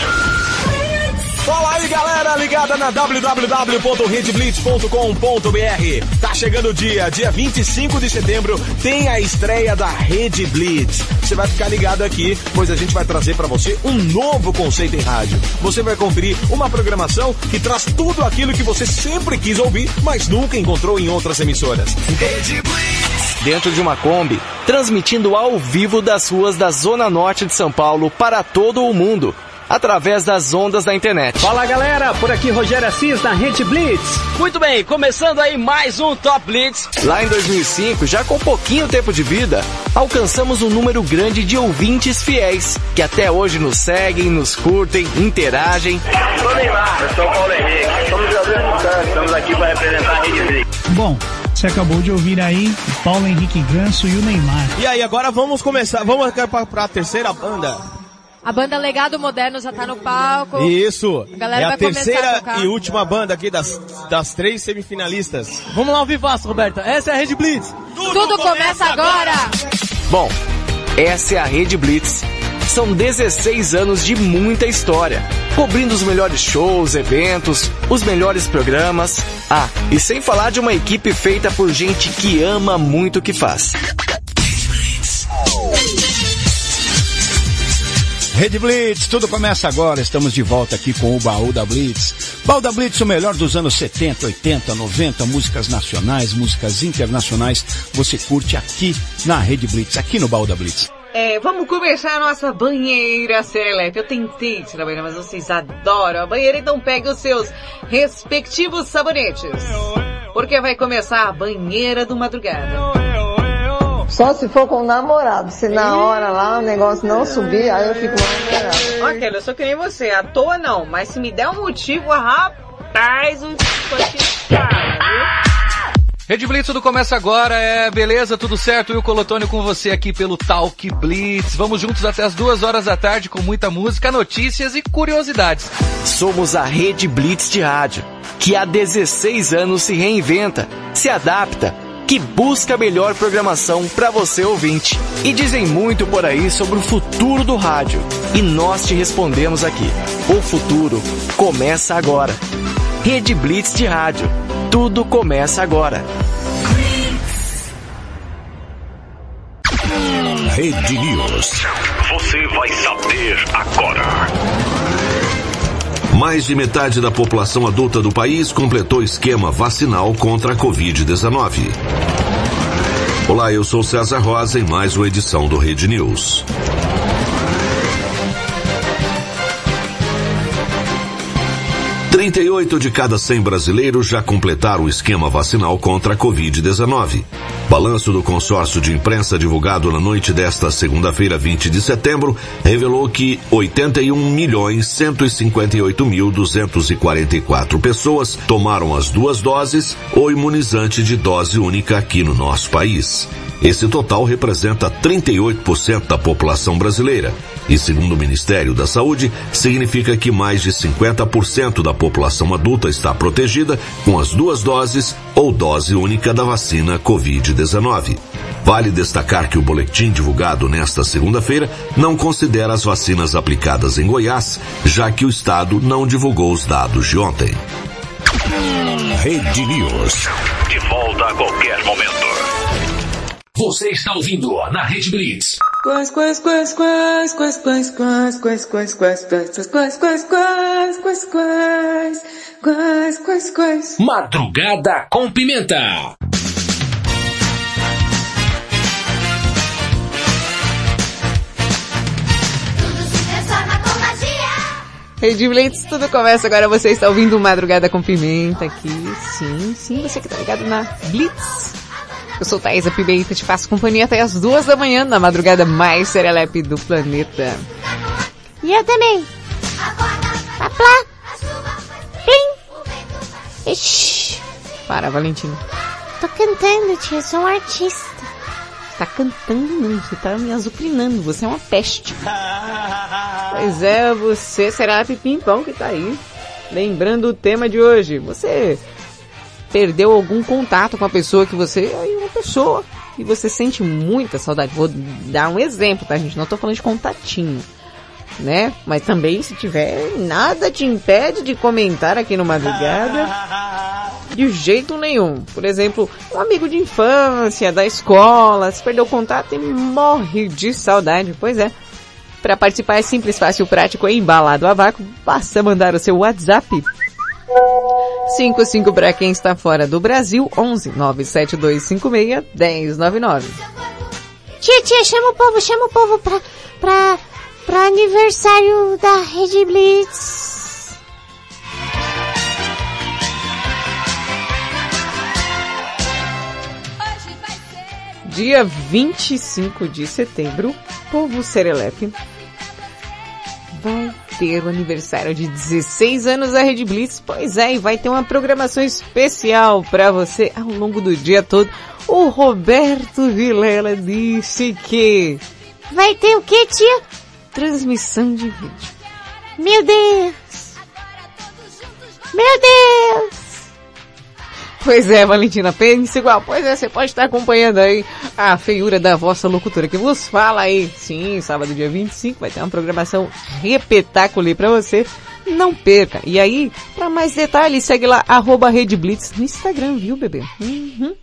Speaker 22: Fala aí galera, ligada na www.redblitz.com.br. Tá chegando o dia, dia 25 de setembro, tem a estreia da Rede Blitz. Você vai ficar ligado aqui, pois a gente vai trazer para você um novo conceito em rádio. Você vai conferir uma programação que traz tudo aquilo que você sempre quis ouvir, mas nunca encontrou em outras emissoras. Rede Blitz.
Speaker 21: Dentro de uma Kombi, transmitindo ao vivo das ruas da Zona Norte de São Paulo para todo o mundo através das ondas da internet.
Speaker 23: Fala galera, por aqui Rogério Assis da Rede Blitz.
Speaker 21: Muito bem, começando aí mais um Top Blitz. Lá em 2005, já com pouquinho tempo de vida, alcançamos um número grande de ouvintes fiéis, que até hoje nos seguem, nos curtem, interagem.
Speaker 24: Sou Neymar, eu sou o Paulo Henrique, somos jogadores estamos aqui para representar a Rede Blitz.
Speaker 25: Bom, você acabou de ouvir aí o Paulo Henrique Ganso e o Neymar.
Speaker 22: E aí, agora vamos começar, vamos para a terceira banda.
Speaker 26: A banda Legado Moderno já tá no palco.
Speaker 22: Isso.
Speaker 26: A galera
Speaker 22: é a
Speaker 26: vai começar
Speaker 22: terceira
Speaker 26: a tocar.
Speaker 22: e última banda aqui das, das três semifinalistas.
Speaker 23: Vamos lá ao vivaço, Roberta. Essa é a Rede Blitz.
Speaker 26: Tudo, começa agora.
Speaker 21: Bom, essa é a Rede Blitz. São 16 anos de muita história, cobrindo os melhores shows, eventos, os melhores programas. Ah, e sem falar de uma equipe feita por gente que ama muito o que faz.
Speaker 27: Rede Blitz, tudo começa agora. Estamos de volta aqui com o Baú da Blitz. Baú da Blitz, o melhor dos anos 70, 80, 90, músicas nacionais, músicas internacionais. Você curte aqui na Rede Blitz, aqui no Baú da Blitz.
Speaker 2: É, vamos começar a nossa banheira Serelepe. Eu tentei tirar a banheira, mas vocês adoram a banheira, então pegue os seus respectivos sabonetes. Porque vai começar a banheira do madrugada.
Speaker 28: Só se for com o namorado. Se na hora lá o negócio não subir, aí eu fico mal
Speaker 2: Ok, eu sou que nem você, à toa não, mas se me der um motivo, rapaz, o
Speaker 29: Rede Blitz, tudo começa agora, é beleza, tudo certo? E o Colotônio com você aqui pelo Talk Blitz. Vamos juntos até as duas horas da tarde com muita música, notícias e curiosidades.
Speaker 21: Somos a Rede Blitz de rádio, que há 16 anos se reinventa, se adapta, que busca a melhor programação para você ouvinte. E dizem muito por aí sobre o futuro do rádio. E nós te respondemos aqui. O futuro começa agora. Rede Blitz de rádio. Tudo começa agora.
Speaker 11: Rede News.
Speaker 30: Você vai saber agora. Mais de metade da população adulta do país completou esquema vacinal contra a Covid-19. Olá, eu sou César Rosa em mais uma edição do Rede News. Trinta e oito de cada 100 brasileiros já completaram o esquema vacinal contra a Covid-19. Balanço do consórcio de imprensa divulgado na noite desta segunda-feira, 20 de setembro, revelou que 81.158.244 pessoas tomaram as duas doses ou imunizante de dose única aqui no nosso país. Esse total representa 38% da população brasileira e, segundo o Ministério da Saúde, significa que mais de 50% da população adulta está protegida com as duas doses ou dose única da vacina Covid-19. Vale destacar que o boletim divulgado nesta segunda-feira não considera as vacinas aplicadas em Goiás, já que o estado não divulgou os dados de ontem.
Speaker 11: Rede News.
Speaker 30: De volta a qualquer momento.
Speaker 11: Você está ouvindo na Rede Blitz.
Speaker 2: Quais, quais, quais, quais, quais, quais, quais, quais, quais, quais, quais, quais, quais, quais, quais, quais, quais, quais, quais.
Speaker 11: Madrugada com pimenta.
Speaker 2: Rede Blitz, tudo começa agora. Você está ouvindo Madrugada com Pimenta aqui. Sim, sim, você que tá ligado na Blitz. Eu sou Thaisa Pimenta, te faço companhia até as duas da manhã na madrugada mais serelepe do planeta.
Speaker 4: E eu também. Paplá. Plim. Ixi.
Speaker 2: Para, Valentina.
Speaker 4: Tô cantando, tia. Sou um artista.
Speaker 2: Tá cantando não, você tá me azucrinando, você é uma peste. pois é, você será pimpão que tá aí. Lembrando o tema de hoje, você perdeu algum contato com a pessoa que você, aí uma pessoa e você sente muita saudade. Vou dar um exemplo, tá gente? Não tô falando de contatinho, né? Mas também se tiver, nada te impede de comentar aqui no Madrugada. (laughs) De jeito nenhum. Por exemplo, um amigo de infância, da escola, se perdeu o contato e morre de saudade. Pois é. Para participar é simples, fácil, prático e embalado a vácuo. Basta mandar o seu WhatsApp 55 para quem está fora do Brasil, 11 97256 1099.
Speaker 4: Tia, tia, chama o povo, chama o povo pra, pra, pra aniversário da Rede Blitz.
Speaker 2: Dia 25 de setembro, Povo Serelepe vai ter o aniversário de 16 anos da Rede Blitz. Pois é, e vai ter uma programação especial para você ao longo do dia todo. O Roberto Vilela disse que
Speaker 4: Vai ter o que, tia?
Speaker 2: transmissão de vídeo.
Speaker 4: Meu Deus! Meu Deus!
Speaker 2: Pois é, Valentina, pense igual. Pois é, você pode estar acompanhando aí a feiura da vossa locutora que vos fala aí. Sim, sábado dia 25 vai ter uma programação repetáculo pra você. Não perca. E aí, pra mais detalhes, segue lá, arroba Rede Blitz no Instagram, viu, bebê? Uhum.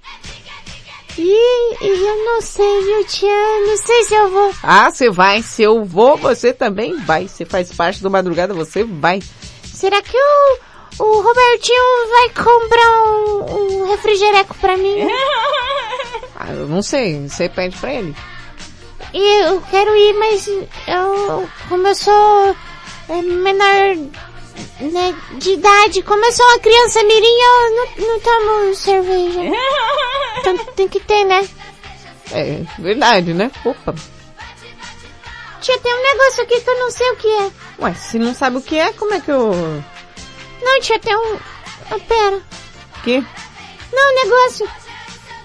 Speaker 4: E, e eu não sei, viu, tia? Não sei se eu vou.
Speaker 2: Ah, você vai. Se eu vou, você também vai. Você faz parte do Madrugada, você vai.
Speaker 4: Será que o, o Robertinho vai comprar um, um refrigereco pra mim? (laughs)
Speaker 2: Ah, eu não sei. Você pede pra ele.
Speaker 4: E eu quero ir, mas eu, como eu sou é, menor né, de idade, como eu sou uma criança mirim, eu não, não tomo cerveja. (laughs) Então tem que ter, né?
Speaker 2: É, verdade, né? Opa.
Speaker 4: Tia, tem um negócio aqui que eu não sei o que é.
Speaker 2: Ué, se não sabe o que é, como é que eu...
Speaker 4: Não, tia, tem um... Ah, pera.
Speaker 2: O quê?
Speaker 4: Não, um negócio.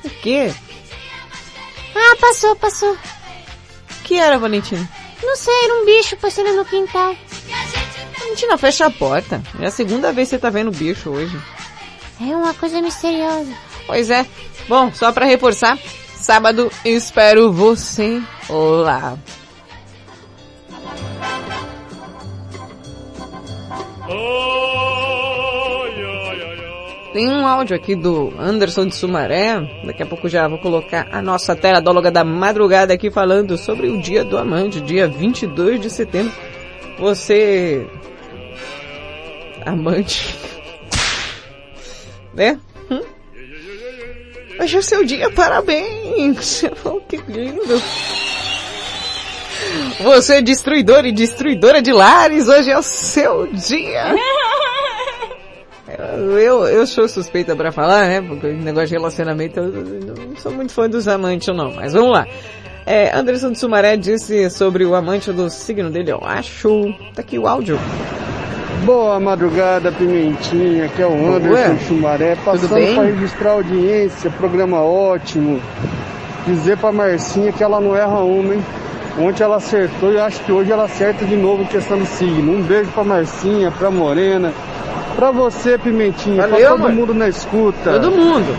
Speaker 2: O quê?
Speaker 4: Ah, passou, passou.
Speaker 2: O que era, Valentina?
Speaker 4: Não sei, era um bicho passando no quintal.
Speaker 2: Valentina, fecha a porta. É a segunda vez que você tá vendo o bicho hoje.
Speaker 4: É uma coisa misteriosa.
Speaker 2: Pois é. Bom, só pra reforçar, sábado espero você lá. Tem um áudio aqui do Anderson de Sumaré. Daqui a pouco já vou colocar a nossa teradóloga da madrugada aqui falando sobre o dia do amante, dia 22 de setembro. Você... Amante... (laughs) né? Hum? Hoje é seu dia, parabéns! (laughs) Que lindo! Você é destruidor e destruidora de lares, hoje é o seu dia! (laughs) Eu, eu sou suspeita pra falar, né? Porque o negócio de relacionamento, eu não sou muito fã dos amantes não, mas vamos lá. É, Anderson de Sumaré disse sobre o amante do signo dele, eu acho. Tá aqui o áudio.
Speaker 31: Boa madrugada, Pimentinha, que é o Anderson
Speaker 2: Ué,
Speaker 31: Chumaré, passando para registrar a audiência, programa ótimo. Dizer pra Marcinha que ela não erra uma, hein? Ontem ela acertou e eu acho que hoje ela acerta de novo em questão do signo. Um beijo pra Marcinha, pra Morena, pra você, Pimentinha,
Speaker 2: Valeu,
Speaker 31: pra todo
Speaker 2: amor.
Speaker 31: mundo na escuta.
Speaker 2: Todo mundo.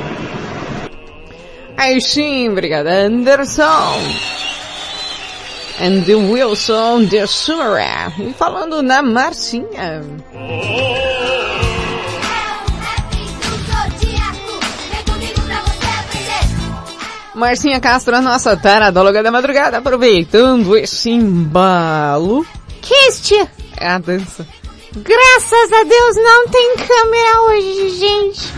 Speaker 2: Aí sim, obrigada Anderson. And the Wilson de Sumaré. E falando na Marcinha. Marcinha Castro, a nossa taradóloga da madrugada, aproveitando esse embalo.
Speaker 4: Tia?
Speaker 2: É a dança.
Speaker 4: Graças a Deus não tem câmera hoje, gente.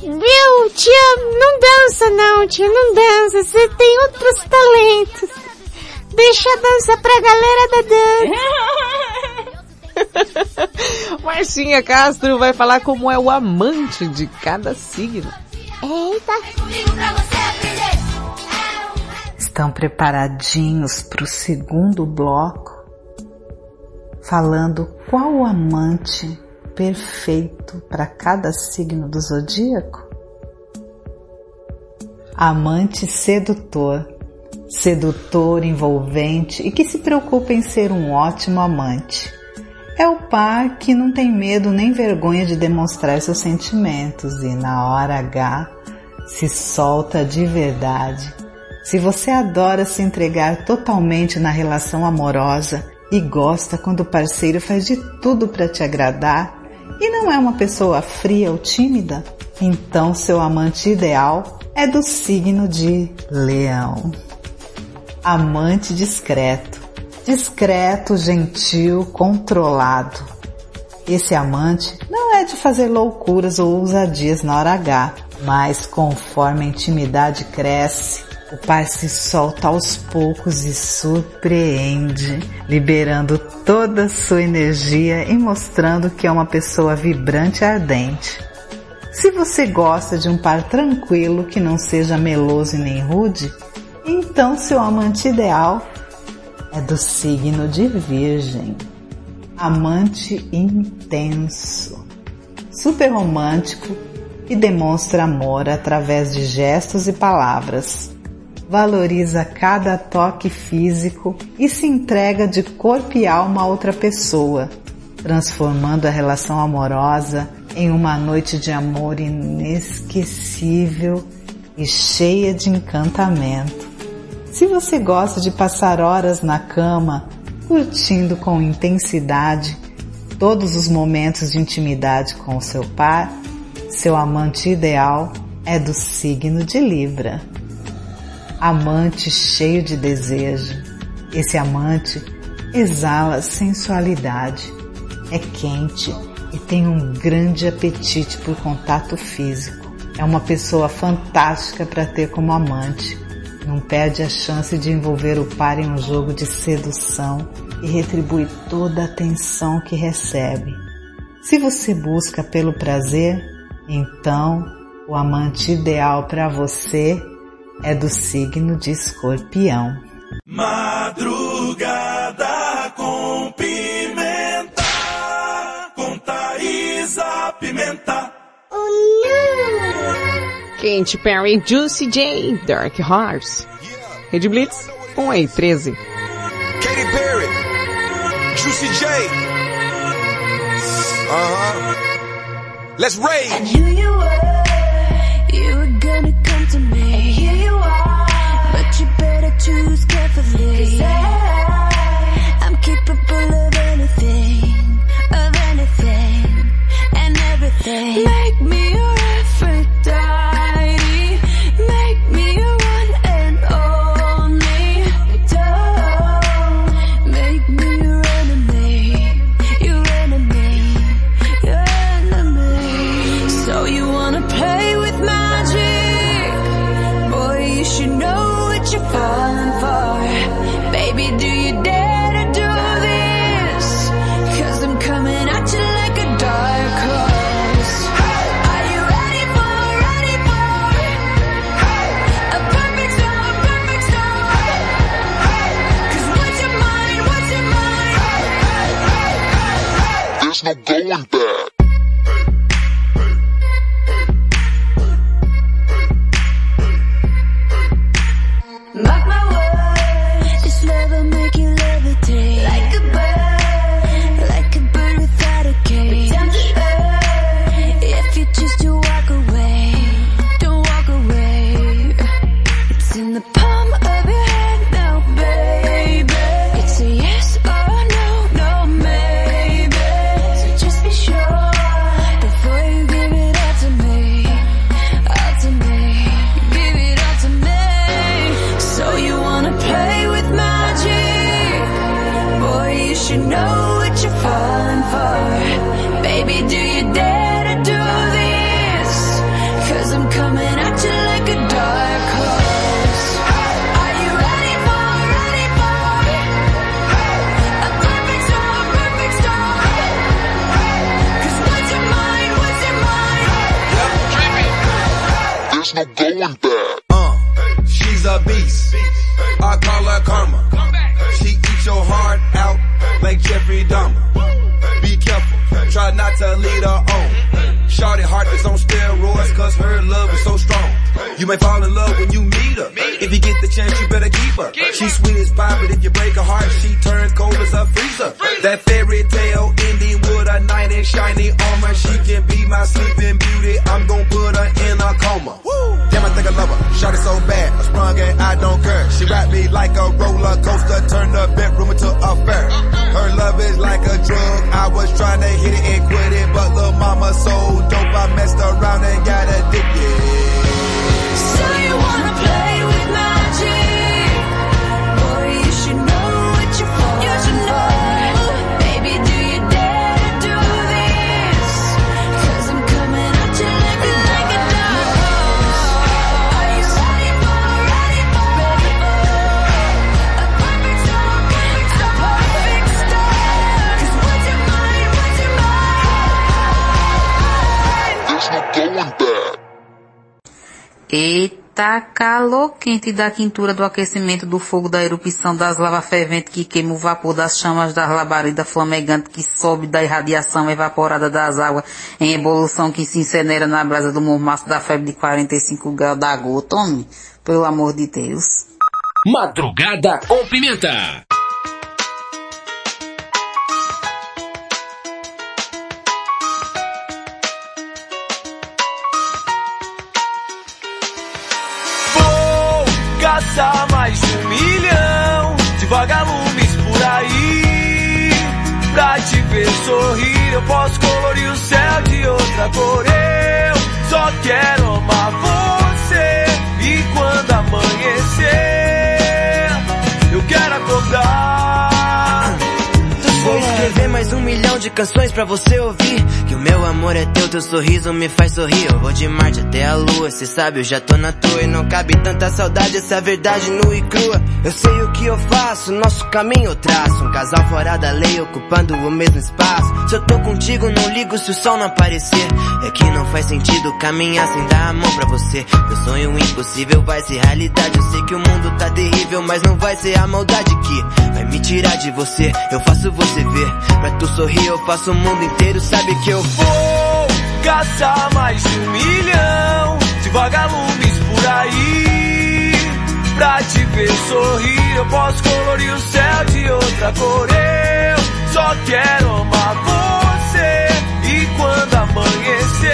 Speaker 4: Viu, tia? Não dança não, tia, não dança. Você tem outros talentos. Deixa a dança pra galera da dança. (laughs) (laughs)
Speaker 2: Marcinha Castro vai falar como é o amante de cada signo.
Speaker 4: Eita.
Speaker 18: Estão preparadinhos para o segundo bloco? Falando qual o amante perfeito para cada signo do zodíaco? Amante sedutor, sedutor envolvente e que se preocupa em ser um ótimo amante. É o par que não tem medo nem vergonha de demonstrar seus sentimentos e na hora H se solta de verdade. Se você adora se entregar totalmente na relação amorosa e gosta quando o parceiro faz de tudo para te agradar e não é uma pessoa fria ou tímida, então seu amante ideal é do signo de Leão. Amante discreto. Discreto, gentil, controlado. Esse amante não é de fazer loucuras ou ousadias na hora H, mas conforme a intimidade cresce, o par se solta aos poucos e surpreende, liberando toda a sua energia e mostrando que é uma pessoa vibrante e ardente. Se você gosta de um par tranquilo que não seja meloso e nem rude, então seu amante ideal é do signo de Virgem. Amante intenso, super romântico e demonstra amor através de gestos e palavras. Valoriza cada toque físico e se entrega de corpo e alma a outra pessoa, transformando a relação amorosa em uma noite de amor inesquecível e cheia de encantamento. Se você gosta de passar horas na cama, curtindo com intensidade todos os momentos de intimidade com seu par, seu amante ideal é do signo de Libra. Amante cheio de desejo. Esse amante exala sensualidade, é quente e tem um grande apetite por contato físico. É uma pessoa fantástica para ter como amante. Não perde a chance de envolver o par em um jogo de sedução e retribui toda a atenção que recebe. Se você busca pelo prazer, então o amante ideal para você é do signo de escorpião.
Speaker 9: Madrugada
Speaker 2: Katy Perry, Juicy J, Dark Horse. Rede Blitz, 1 e 13.
Speaker 9: Katy Perry, Juicy J. Uh-huh. Let's rage.
Speaker 7: I knew you were, you were gonna come to me. And here you are, but you better choose carefully. Cause I, I'm capable of anything, of anything, and everything. Make
Speaker 9: going back.
Speaker 32: Quente da quintura do aquecimento do fogo da erupção das lavas ferventes que queima o vapor das chamas das labaredas flamegantes que sobe da irradiação evaporada das águas em evolução que se incinera na brasa do mormaço da febre de 45 graus da gota, homem. Pelo amor de Deus.
Speaker 6: Madrugada com pimenta.
Speaker 33: Sorrir, eu posso colorir o céu de outra cor. Eu só quero amar você.
Speaker 34: Milhão de canções pra você ouvir. Que o meu amor é teu, teu sorriso me faz sorrir. Eu vou de Marte até a lua, cê sabe, eu já tô na tua. E não cabe tanta saudade, essa verdade nua e crua. Eu sei o que eu faço, nosso caminho eu traço. Um casal fora da lei, ocupando o mesmo espaço. Se eu tô contigo, não ligo se o sol não aparecer. É que não faz sentido caminhar sem dar a mão pra você. Meu sonho impossível vai ser realidade. Eu sei que o mundo tá terrível, mas não vai ser a maldade que vai me tirar de você. Eu faço você ver. Pra tu sorrir, eu faço o mundo inteiro. Sabe que eu
Speaker 33: Vou caçar mais de um milhão de vagalumes por aí. Pra te ver sorrir, eu posso colorir o céu de outra cor. Eu só quero amar você. E quando amanhecer,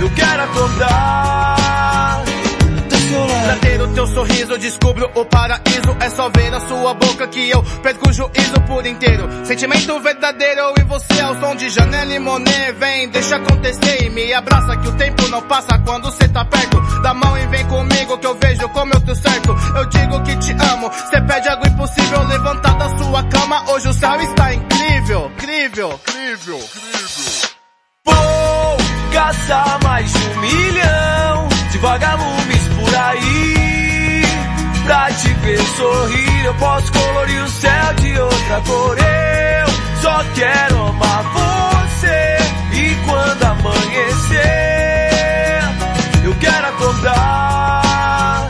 Speaker 33: eu quero acordar.
Speaker 34: Pra ter o teu sorriso, descubro o paraíso. É só ver na sua boca que eu perco o juízo por inteiro. Sentimento verdadeiro, e você ao som de Janela e Monet. Vem, deixa acontecer e me abraça que o tempo não passa quando cê tá perto. Dá mão e vem comigo que eu vejo como eu tô certo. Eu digo que te amo, cê pede algo impossível. Levantar da sua cama, hoje o céu está incrível. Incrível, incrível, incrível.
Speaker 33: Vou caçar mais de um milhão de vagalumes aí. Pra te ver sorrir, eu posso colorir o céu de outra cor. Eu só quero amar você. E quando amanhecer, eu quero acordar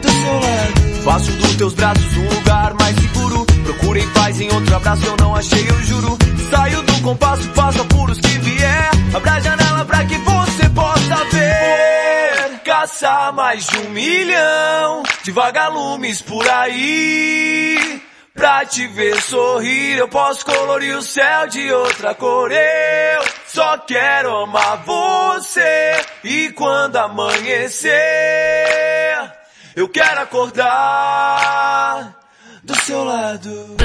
Speaker 33: do seu lado. Faço dos teus braços um lugar mais seguro. Procurei paz em outro abraço, eu não achei, eu juro. Saio do compasso, faço apuros que vier. Abra a janela pra que você possa ver. Caçar mais de um milhão de vagalumes por aí. Pra te ver sorrir, eu posso colorir o céu de outra cor. Eu só quero amar você. E quando amanhecer, eu quero acordar do seu lado.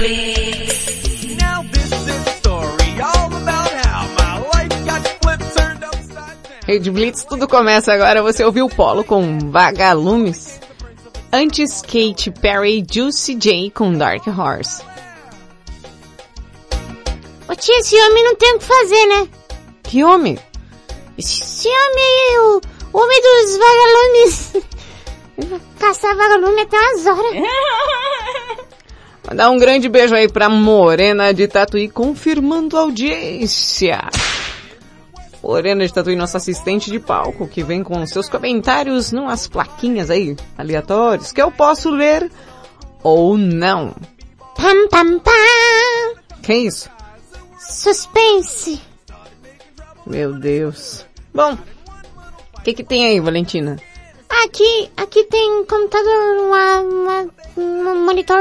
Speaker 2: Rede Blitz, tudo começa agora. Você ouviu o Polo com Vagalumes. Antes Kate Perry Juicy J com Dark Horse.
Speaker 4: Ô tia, esse homem não tem o que fazer, né?
Speaker 2: Que homem?
Speaker 4: Esse homem, o, o homem dos vagalumes. (laughs) Caçar vagalume até umas horas. (laughs)
Speaker 2: Mandar um grande beijo aí pra Morena de Tatuí, confirmando a audiência. Morena de Tatuí, nossa assistente de palco, que vem com seus comentários numas plaquinhas aí, aleatórios, que eu posso ler ou não.
Speaker 4: Pam, pam, pam.
Speaker 2: Que isso?
Speaker 4: Suspense.
Speaker 2: Meu Deus. Bom, o que que tem aí, Valentina?
Speaker 4: Aqui, aqui tem computador, uma, uma, um monitor,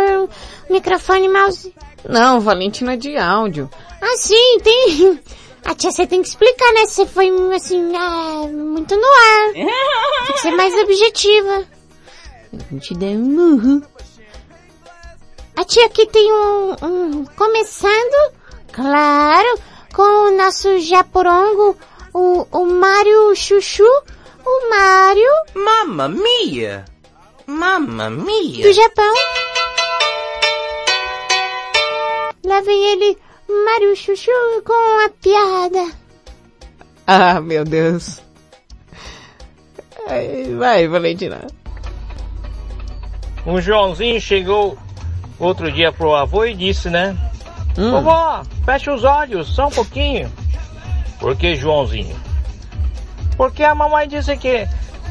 Speaker 4: um microfone, mouse.
Speaker 2: Não, Valentina é de áudio.
Speaker 4: Ah, sim, tem. A tia, você tem que explicar, né? Você foi, assim, ah, muito no ar. (laughs) Tem que ser mais objetiva. A gente dá um murro. A tia aqui tem um, um... Começando, claro, com o nosso japorongo, o, o Mário Chuchu. O Mário...
Speaker 35: Mamma mia! Mamma mia!
Speaker 4: do Japão. Lá vem ele, Mário Chuchu, com a piada.
Speaker 2: Ah, meu Deus. Ai, Vai, Valentina.
Speaker 36: Um Joãozinho chegou outro dia pro avô e disse, né? Vovó, fecha os olhos, só um pouquinho. Por que, Joãozinho? Porque a mamãe disse que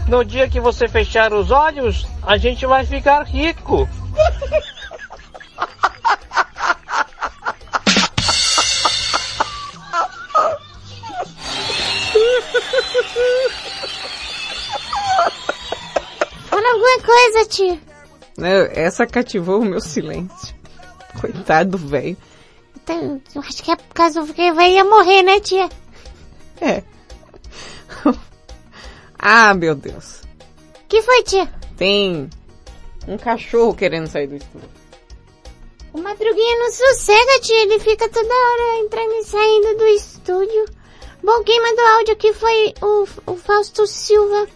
Speaker 36: no dia que você fechar os olhos, a gente vai ficar rico.
Speaker 4: Tia.
Speaker 2: Né, Essa cativou o meu silêncio. Coitado do velho.
Speaker 4: Então, eu acho que é por causa que vai ia morrer, né, tia?
Speaker 2: É. (laughs) Ah, meu Deus.
Speaker 4: que foi, tia?
Speaker 2: Tem um cachorro querendo sair do estúdio.
Speaker 4: O Madruguinha não sossega, tia. Ele fica toda hora entrando e saindo do estúdio. Bom, quem mandou áudio aqui foi o, o Fausto Silva.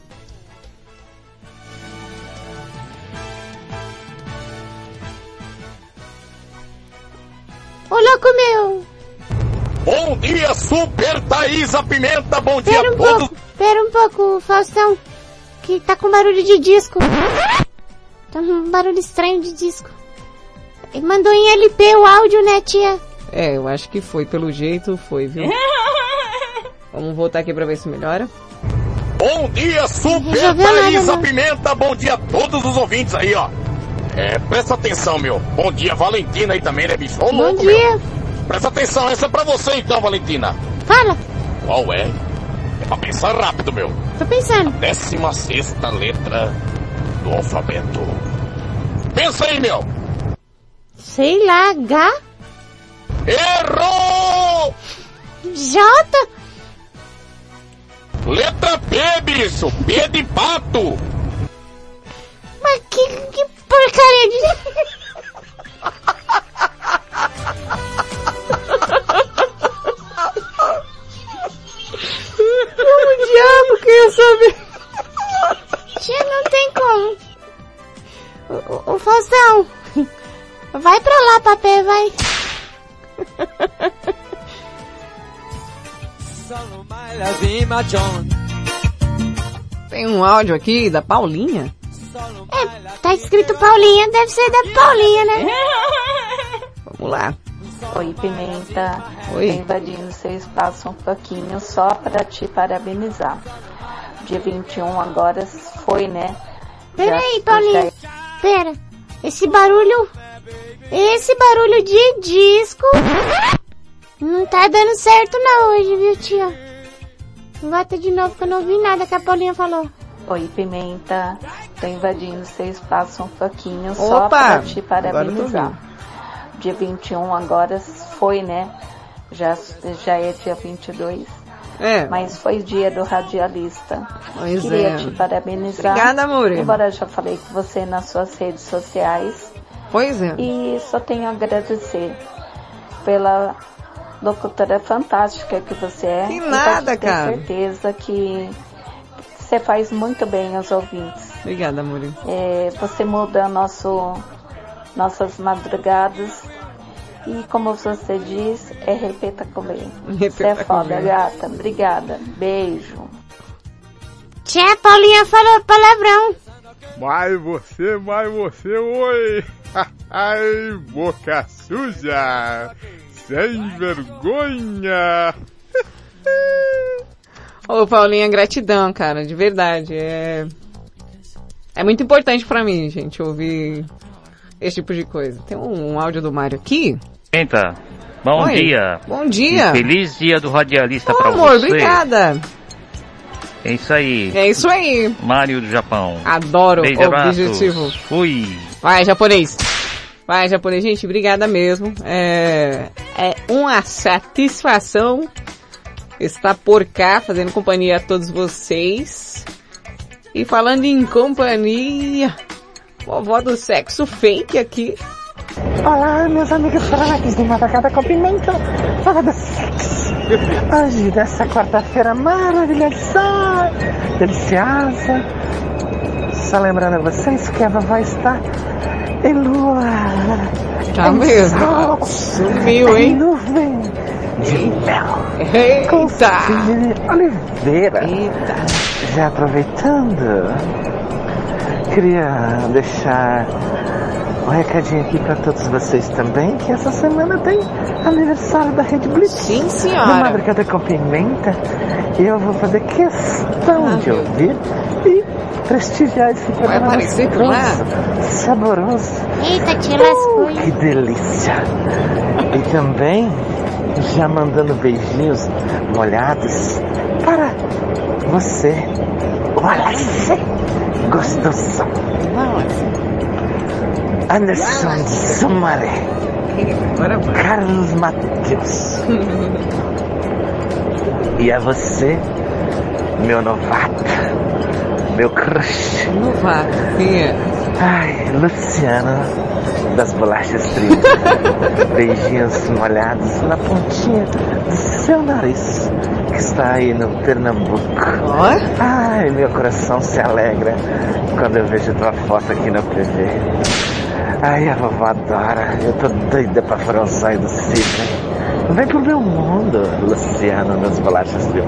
Speaker 4: Ô, louco meu!
Speaker 37: Bom dia, Super Thaísa Pimenta. Bom dia
Speaker 4: Pera
Speaker 37: a
Speaker 4: um
Speaker 37: todos.
Speaker 4: pouco, pera um pouco, Faustão. Que tá com barulho de disco. Tá um barulho estranho de disco. Ele mandou em LP o áudio, né, tia?
Speaker 2: É, eu acho que foi, pelo jeito foi, viu? (laughs) Vamos voltar aqui pra ver se melhora.
Speaker 37: Bom dia, Super
Speaker 4: não.
Speaker 37: Pimenta. Bom dia a todos os ouvintes aí, ó. É, presta atenção, meu. Bom dia, Valentina aí também, né, bicho? Ô,
Speaker 4: Bom
Speaker 37: louco,
Speaker 4: dia.
Speaker 37: meu. Presta atenção, essa é pra você então, Valentina.
Speaker 4: Fala,
Speaker 37: Qual é? É pra pensar rápido, meu.
Speaker 4: tô pensando.
Speaker 37: Décima sexta letra do alfabeto. Pensa aí, meu.
Speaker 4: Sei lá, H,
Speaker 37: Errou!
Speaker 4: J,
Speaker 37: Letra P, bicho. P de pato.
Speaker 4: Mas que, que porcaria de...
Speaker 2: O diabo que eu saber.
Speaker 4: Tia, não tem como. O, o, o Faustão, vai pra lá, papel, vai.
Speaker 2: Tem um áudio aqui da Paulinha.
Speaker 4: É, tá escrito Paulinha, deve ser da Paulinha, né? (laughs)
Speaker 2: Vamos lá.
Speaker 38: Oi, Pimenta.
Speaker 2: Oi.
Speaker 38: Tô invadindo seu espaço um pouquinho só para te parabenizar. Dia 21 agora foi, né?
Speaker 4: Peraí, Paulinha. Pera, esse barulho... Esse barulho de disco... Não tá dando certo não hoje, viu, tia? Bota de novo que eu não ouvi nada que a Paulinha falou.
Speaker 38: Oi, Pimenta. Tô invadindo seu espaço um pouquinho só
Speaker 2: Opa!
Speaker 38: para te parabenizar. Dia 21 agora foi, né? Já, já é dia 22.
Speaker 2: É.
Speaker 38: Mas foi dia do radialista.
Speaker 2: Pois
Speaker 38: Queria
Speaker 2: é.
Speaker 38: te parabenizar.
Speaker 2: Obrigada, amor.
Speaker 38: Embora eu já falei com você nas suas redes sociais.
Speaker 2: Pois é.
Speaker 38: E só tenho a agradecer pela locutora fantástica que você é.
Speaker 2: Que
Speaker 38: E
Speaker 2: nada,
Speaker 38: ter
Speaker 2: cara.
Speaker 38: certeza que você faz muito bem aos ouvintes.
Speaker 2: Obrigada, amor.
Speaker 38: É, você muda nosso, nossas madrugadas. E como você diz, é repeta comigo. Você é
Speaker 2: Repeta
Speaker 38: foda,
Speaker 2: comigo.
Speaker 38: gata. Obrigada. Beijo.
Speaker 4: Tia, a Paulinha falou palavrão.
Speaker 39: Mas você, mas você, oi! (laughs) Ai, boca suja! Sem vergonha! (laughs)
Speaker 2: Ô, Paulinha, gratidão, cara, de verdade. É, é muito importante pra mim, gente, ouvir esse tipo de coisa. Tem um áudio do Mário aqui.
Speaker 40: Eita, bom
Speaker 2: Oi.
Speaker 40: dia.
Speaker 2: Bom dia.
Speaker 40: E feliz dia do radialista
Speaker 2: Ô,
Speaker 40: pra
Speaker 2: amor,
Speaker 40: você.
Speaker 2: obrigada.
Speaker 40: É isso aí.
Speaker 2: É isso aí.
Speaker 40: Mário do Japão.
Speaker 2: Adoro
Speaker 40: Beijo,
Speaker 2: o objetivo.
Speaker 40: Fui.
Speaker 2: Vai, japonês. Vai, japonês. Gente, obrigada mesmo. É, é uma satisfação estar por cá, fazendo companhia a todos vocês. E falando em companhia, Vovó do sexo fake aqui.
Speaker 41: Olá, meus amigos fanáticos de Madrugada com Pimenta. Fala do sexo. Hoje, dessa quarta-feira maravilhosa, deliciosa. Só lembrando a vocês que a vovó está em lua.
Speaker 2: Tá
Speaker 41: em
Speaker 2: mesmo?
Speaker 41: sol,
Speaker 2: Sumiu, hein?
Speaker 41: Em nuvem de mel.
Speaker 2: Eita!
Speaker 41: Com Oliveira. Já aproveitando, queria deixar um recadinho aqui para todos vocês também, que essa semana tem aniversário da Rede Blitz.
Speaker 2: Sim, senhora.
Speaker 41: Na Madrugada com Pimenta. E eu vou fazer questão de ouvir e prestigiar esse programa
Speaker 2: aparecer por lá?
Speaker 41: saboroso.
Speaker 4: Eita, te lascou.
Speaker 41: Que delícia! E também já mandando beijinhos molhados para você, Alex Gostoso. Anderson de Sumaré. Carlos Matheus. E a você, meu novato, meu crush.
Speaker 2: Novato, quem é?
Speaker 41: Ai, Luciano das bolachas trio. (laughs) Beijinhos molhados na pontinha do seu nariz, que está aí no Pernambuco. Ai, meu coração se alegra quando eu vejo tua foto aqui no PV. Ai, a vovó adora. Eu tô doida pra franzar do Sidney. Vem pro meu mundo, Luciano das bolachas trio.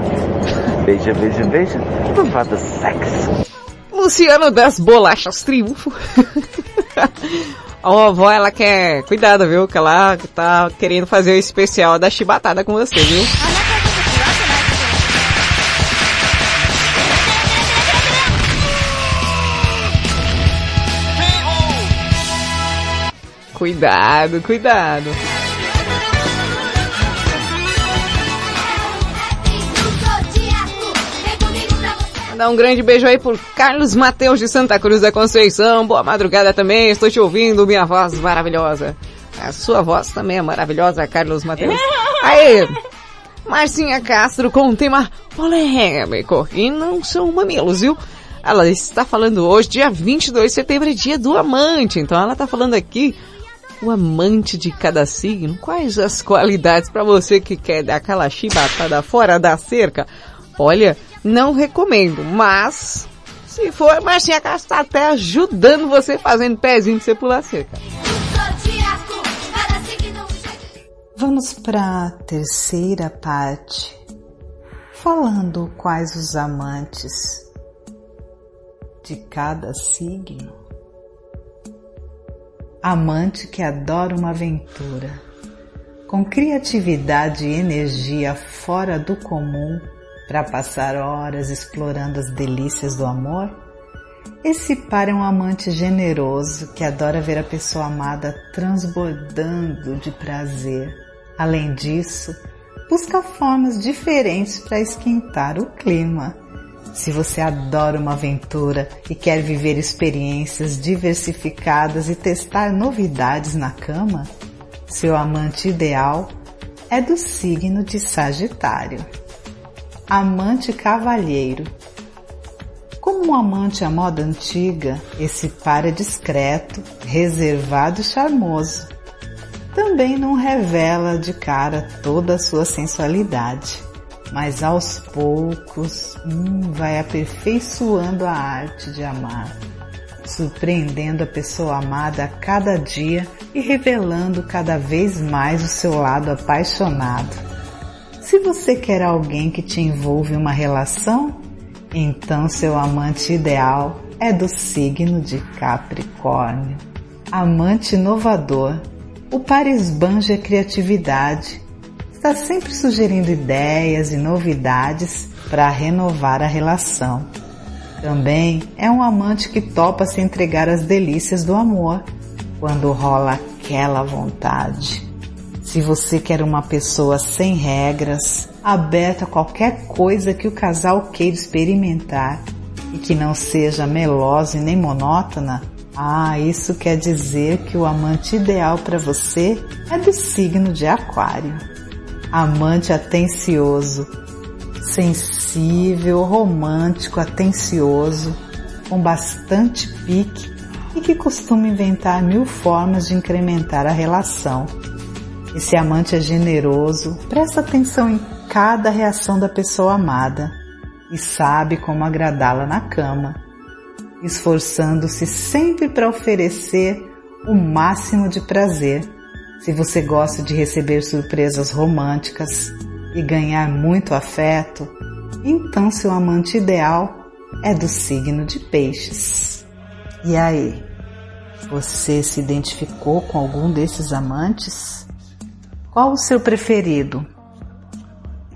Speaker 41: Beijo, beijo, beijo. Vovó do sexo.
Speaker 2: Luciano das Bolachas Triunfo. (laughs) A vovó, ela quer cuidado, viu? Que ela tá querendo fazer o especial da chibatada com você, viu? Cuidado, cuidado. Mandar um grande beijo aí por Carlos Mateus de Santa Cruz da Conceição. Boa madrugada também, estou te ouvindo, minha voz maravilhosa. A sua voz também é maravilhosa, Carlos Mateus. (laughs) Aí, Marcinha Castro com um tema polêmico. E não são mamilos, viu? Ela está falando hoje, dia 22 de setembro, é dia do amante. Então ela está falando aqui o amante de cada signo. Quais as qualidades para você que quer dar aquela chibatada fora da cerca? Olha, não recomendo, mas se for, Marcinha Castro está até ajudando você fazendo pezinho de você pular cerca.
Speaker 18: Vamos para a terceira parte, falando quais os amantes de cada signo. Amante que adora uma aventura, com criatividade e energia fora do comum para passar horas explorando as delícias do amor. Esse par é um amante generoso que adora ver a pessoa amada transbordando de prazer. Além disso, busca formas diferentes para esquentar o clima. Se você adora uma aventura e quer viver experiências diversificadas e testar novidades na cama, seu amante ideal é do signo de Sagitário. Amante cavalheiro. Como um amante à moda antiga, esse par é discreto, reservado e charmoso. Também não revela de cara toda a sua sensualidade, mas aos poucos hum, vai aperfeiçoando a arte de amar, surpreendendo a pessoa amada a cada dia e revelando cada vez mais o seu lado apaixonado. Se você quer alguém que te envolve em uma relação, então seu amante ideal é do signo de Capricórnio. Amante inovador, o par esbanja a criatividade, está sempre sugerindo ideias e novidades para renovar a relação. Também é um amante que topa se entregar às delícias do amor, quando rola aquela vontade. Se você quer uma pessoa sem regras, aberta a qualquer coisa que o casal queira experimentar e que não seja melosa e nem monótona, ah, isso quer dizer que o amante ideal para você é do signo de Aquário. Amante atencioso, sensível, romântico, atencioso, com bastante pique e que costuma inventar mil formas de incrementar a relação. Esse amante é generoso, presta atenção em cada reação da pessoa amada e sabe como agradá-la na cama, esforçando-se sempre para oferecer o máximo de prazer. Se você gosta de receber surpresas românticas e ganhar muito afeto, então seu amante ideal é do signo de Peixes. E aí, você se identificou com algum desses amantes? Qual o seu preferido?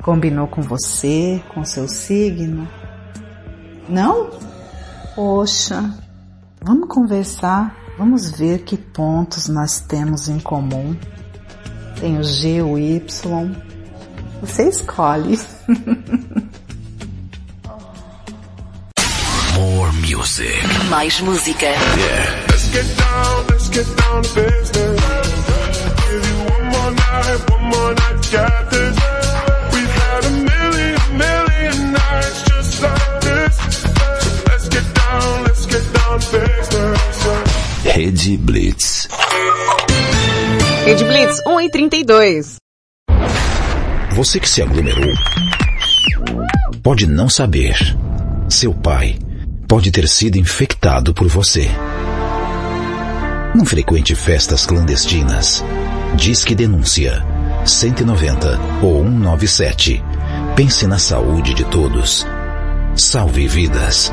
Speaker 18: Combinou com você, com seu signo? Não? Poxa, vamos conversar, vamos ver que pontos nós temos em comum. Tem o G, o Y. Você escolhe.
Speaker 6: More music.
Speaker 7: Mais música.
Speaker 6: Yeah.
Speaker 9: Let's get down, let's get down to business. Give you one more night, one more night, got this. We've had a million, million nights just like this. So let's get down, let's get down to business.
Speaker 16: Rede Blitz.
Speaker 2: Rede Blitz 1 e 32.
Speaker 16: Você que se aglomerou pode não saber. Seu pai pode ter sido infectado por você. Não frequente festas clandestinas. Diz que denúncia 190 ou 197. Pense na saúde de todos. Salve vidas.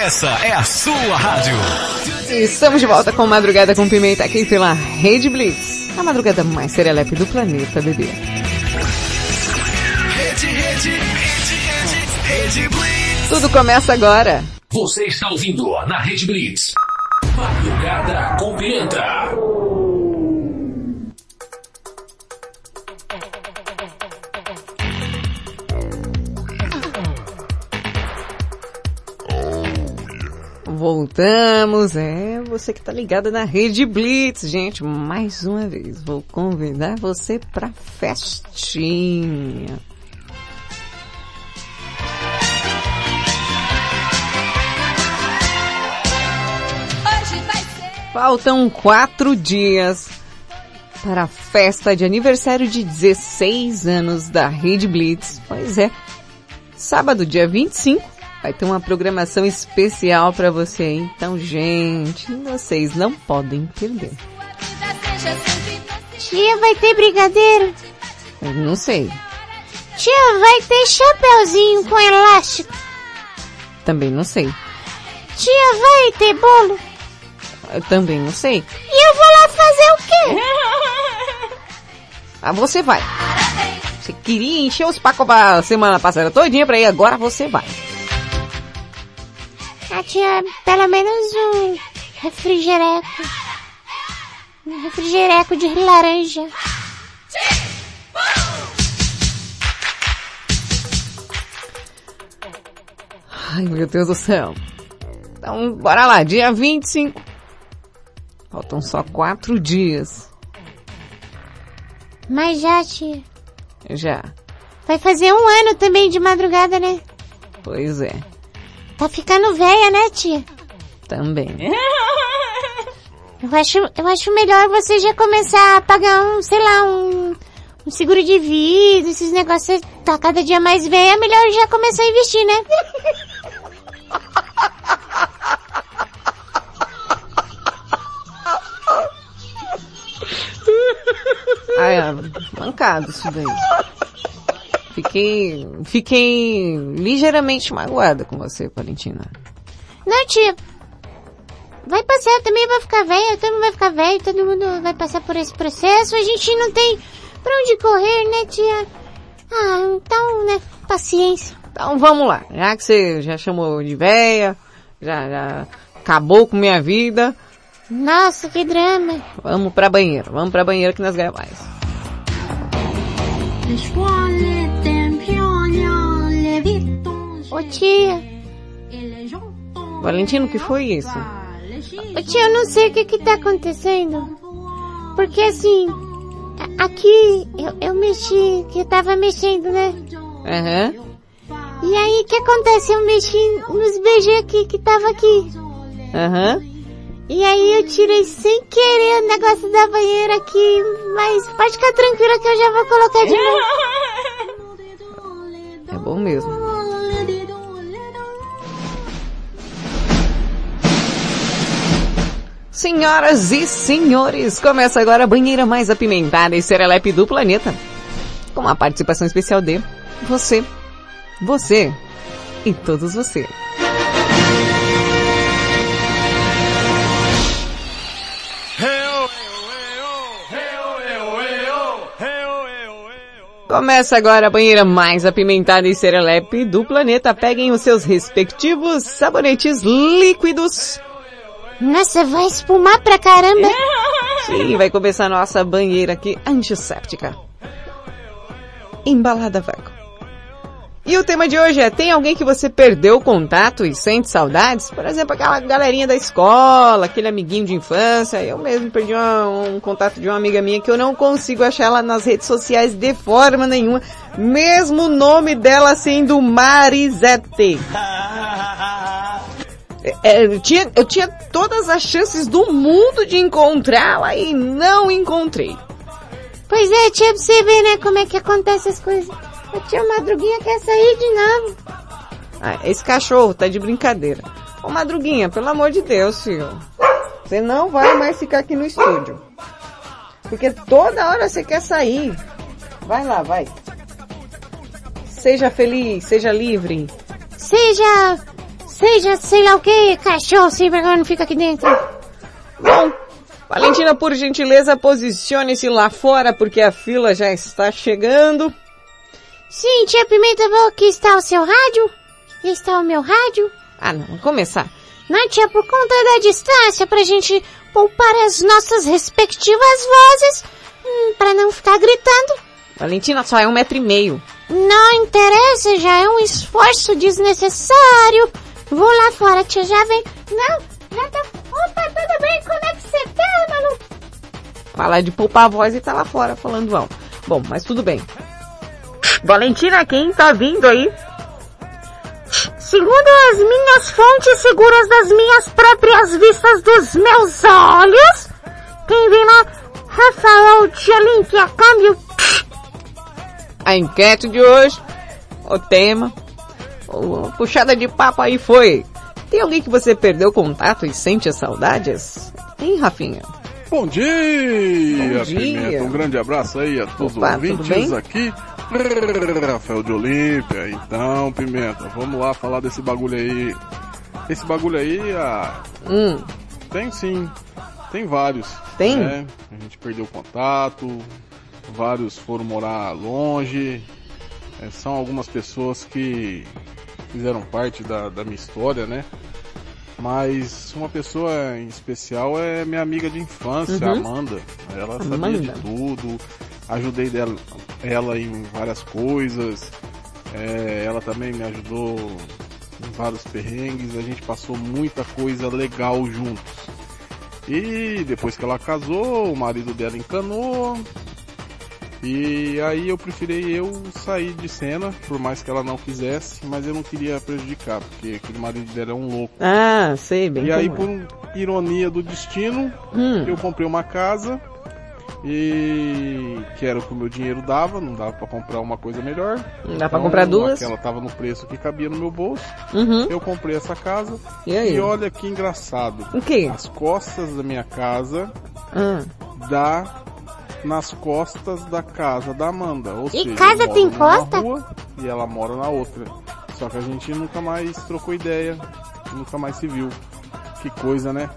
Speaker 6: Essa é a sua rádio.
Speaker 2: Estamos de volta com Madrugada com Pimenta aqui pela Rede Blitz. A madrugada mais serelepe do planeta, bebê.
Speaker 6: Rede, rede, rede, rede, rede Blitz.
Speaker 2: Tudo começa agora.
Speaker 6: Você está ouvindo na Rede Blitz. Madrugada com Pimenta.
Speaker 2: Voltamos, é você que tá ligada na Rede Blitz, gente. Mais uma vez, vou convidar você pra festinha. Faltam quatro dias para a festa de aniversário de 16 anos da Rede Blitz. Pois é, sábado, dia 25, vai ter uma programação especial para você. hein? Então, gente, vocês não podem perder.
Speaker 4: Tia, vai ter brigadeiro?
Speaker 2: Eu não sei,
Speaker 4: Tia, vai ter chapeuzinho com elástico?
Speaker 2: também não sei,
Speaker 4: Tia, vai ter bolo?
Speaker 2: eu também não sei.
Speaker 4: E eu vou lá fazer o quê? (laughs)
Speaker 2: Ah, você vai. Você queria encher os pacos pra semana passada todinha pra ir, agora você vai.
Speaker 4: Ah, tia, pelo menos um refrigereco. Um refrigereco de laranja.
Speaker 2: Ai, meu Deus do céu. Então, bora lá, dia 25. Faltam só quatro dias.
Speaker 4: Mas já, tia.
Speaker 2: Já.
Speaker 4: Vai fazer um ano também de madrugada, né?
Speaker 2: Pois é.
Speaker 4: Tá ficando velha, né, tia?
Speaker 2: Também. (laughs)
Speaker 4: Eu acho, eu acho melhor você já começar a pagar um, sei lá, um, um seguro de vida, esses negócios, tá cada dia mais velho, é melhor já começar a investir, né? (laughs)
Speaker 2: É, mancado isso daí. Fiquei, fiquei ligeiramente magoada com você, Valentina.
Speaker 4: Não, tia. Vai passar, eu também vou ficar velha, todo mundo vai ficar velho, todo mundo vai passar por esse processo, a gente não tem pra onde correr, né, tia? Ah, então, né, paciência.
Speaker 2: Então vamos lá, já que você já chamou de véia, já, já acabou com minha vida,
Speaker 4: Nossa, que drama.
Speaker 2: vamos pra banheiro, vamos pra banheiro que nós ganhamos mais.
Speaker 4: Ô tia,
Speaker 2: Valentino, o que foi isso?
Speaker 4: ô tia, eu não sei o que que tá acontecendo. Porque assim, aqui eu, eu mexi, que eu tava mexendo, né?
Speaker 2: Aham.
Speaker 4: E aí, o que acontece? Eu mexi nos BG aqui, que tava aqui.
Speaker 2: Aham.
Speaker 4: E aí eu tirei sem querer o negócio da banheira aqui, mas pode ficar tranquila que eu já vou colocar de novo.
Speaker 2: É bom mesmo. Senhoras e senhores, começa agora a banheira mais apimentada e serelepe do planeta. Com a participação especial de você, você e todos você. Começa agora a banheira mais apimentada e serelepe do planeta. Peguem os seus respectivos sabonetes líquidos.
Speaker 4: Nossa, vai espumar pra caramba. (laughs)
Speaker 2: Sim, vai começar a nossa banheira aqui antisséptica. Embalada vácuo. E o tema de hoje é, tem alguém que você perdeu contato e sente saudades? Por exemplo, aquela galerinha da escola, aquele amiguinho de infância. Eu mesmo perdi uma- um contato de uma amiga minha que eu não consigo achar ela nas redes sociais de forma nenhuma. Mesmo o nome dela sendo Marisete. (laughs) É, eu, tinha, eu tinha todas as chances do mundo de encontrá-la e não encontrei.
Speaker 4: Pois é, tia, pra você ver, né, como é que acontece as coisas. A tia Madruguinha quer sair de novo.
Speaker 2: Ah, esse cachorro tá de brincadeira. Ô Madruguinha, pelo amor de Deus, filho. Você não vai mais ficar aqui no estúdio. Porque toda hora você quer sair. Vai lá, vai. Seja feliz, seja livre.
Speaker 4: Seja, seja, sei lá o que, cachorro sem vergonha não fica aqui dentro.
Speaker 2: Bom, Valentina, por gentileza, posicione-se lá fora porque a fila já está chegando.
Speaker 4: Sim, tia Pimenta, vou aqui está o seu rádio? Aqui está o meu rádio?
Speaker 2: Ah, não, vamos começar.
Speaker 4: Não, tia, por conta da distância, pra gente poupar as nossas respectivas vozes, hum, pra não ficar gritando.
Speaker 2: Valentina só é um metro e meio.
Speaker 4: Não interessa, já é um esforço desnecessário. Vou lá fora, tia, já vem. Não, já tá... Opa, tudo bem? Como é que você tá, Manu?
Speaker 2: Falar de poupar a voz e tá lá fora falando alto. Bom, mas tudo bem. Valentina, quem tá vindo aí?
Speaker 4: Segundo as minhas fontes seguras das minhas próprias vistas dos meus olhos, quem vem lá, Rafael Tchelin, que é câmbio.
Speaker 2: A enquete de hoje, o tema, o- a puxada de papo aí foi. Tem alguém que você perdeu contato e sente as saudades? Hein, Rafinha?
Speaker 39: Bom dia,
Speaker 2: Bom dia.
Speaker 39: Pimenta. Um grande abraço aí a todos
Speaker 2: Opa,
Speaker 39: os ouvintes aqui. Rafael de Olímpia. Então, Pimenta, vamos lá falar desse bagulho aí. Esse bagulho aí, ah,
Speaker 2: Hum,
Speaker 39: tem sim. Tem vários.
Speaker 2: Tem?
Speaker 39: né? A gente perdeu contato, vários foram morar longe. É, são algumas pessoas que fizeram parte da, da minha história, né? Mas uma pessoa em especial é minha amiga de infância,
Speaker 2: Uhum.
Speaker 39: Amanda. Ela sabia
Speaker 2: Amanda.
Speaker 39: de tudo, ajudei dela, ela em várias coisas. É, ela também me ajudou em vários perrengues, a gente passou muita coisa legal juntos. E depois que ela casou, o marido dela encanou. E aí eu preferi eu sair de cena, por mais que ela não quisesse, mas eu não queria prejudicar, porque aquele marido dela é um louco.
Speaker 2: Ah, sei bem.
Speaker 39: E aí,
Speaker 2: é.
Speaker 39: por ironia do destino,
Speaker 2: Hum.
Speaker 39: eu comprei uma casa e que era o que o meu dinheiro dava, não dava pra comprar uma coisa melhor.
Speaker 2: Não dá pra comprar duas?
Speaker 39: Aquela tava no preço que cabia no meu bolso.
Speaker 2: Uhum.
Speaker 39: Eu comprei essa casa
Speaker 2: E aí?
Speaker 39: olha que engraçado.
Speaker 2: O quê?
Speaker 39: As costas da minha casa
Speaker 2: Ah.
Speaker 39: dá nas costas da casa da Amanda. Ou
Speaker 4: E
Speaker 39: seja,
Speaker 4: casa tem costa?
Speaker 39: rua e ela mora na outra. Só que a gente nunca mais trocou ideia, nunca mais se viu. Que coisa, né?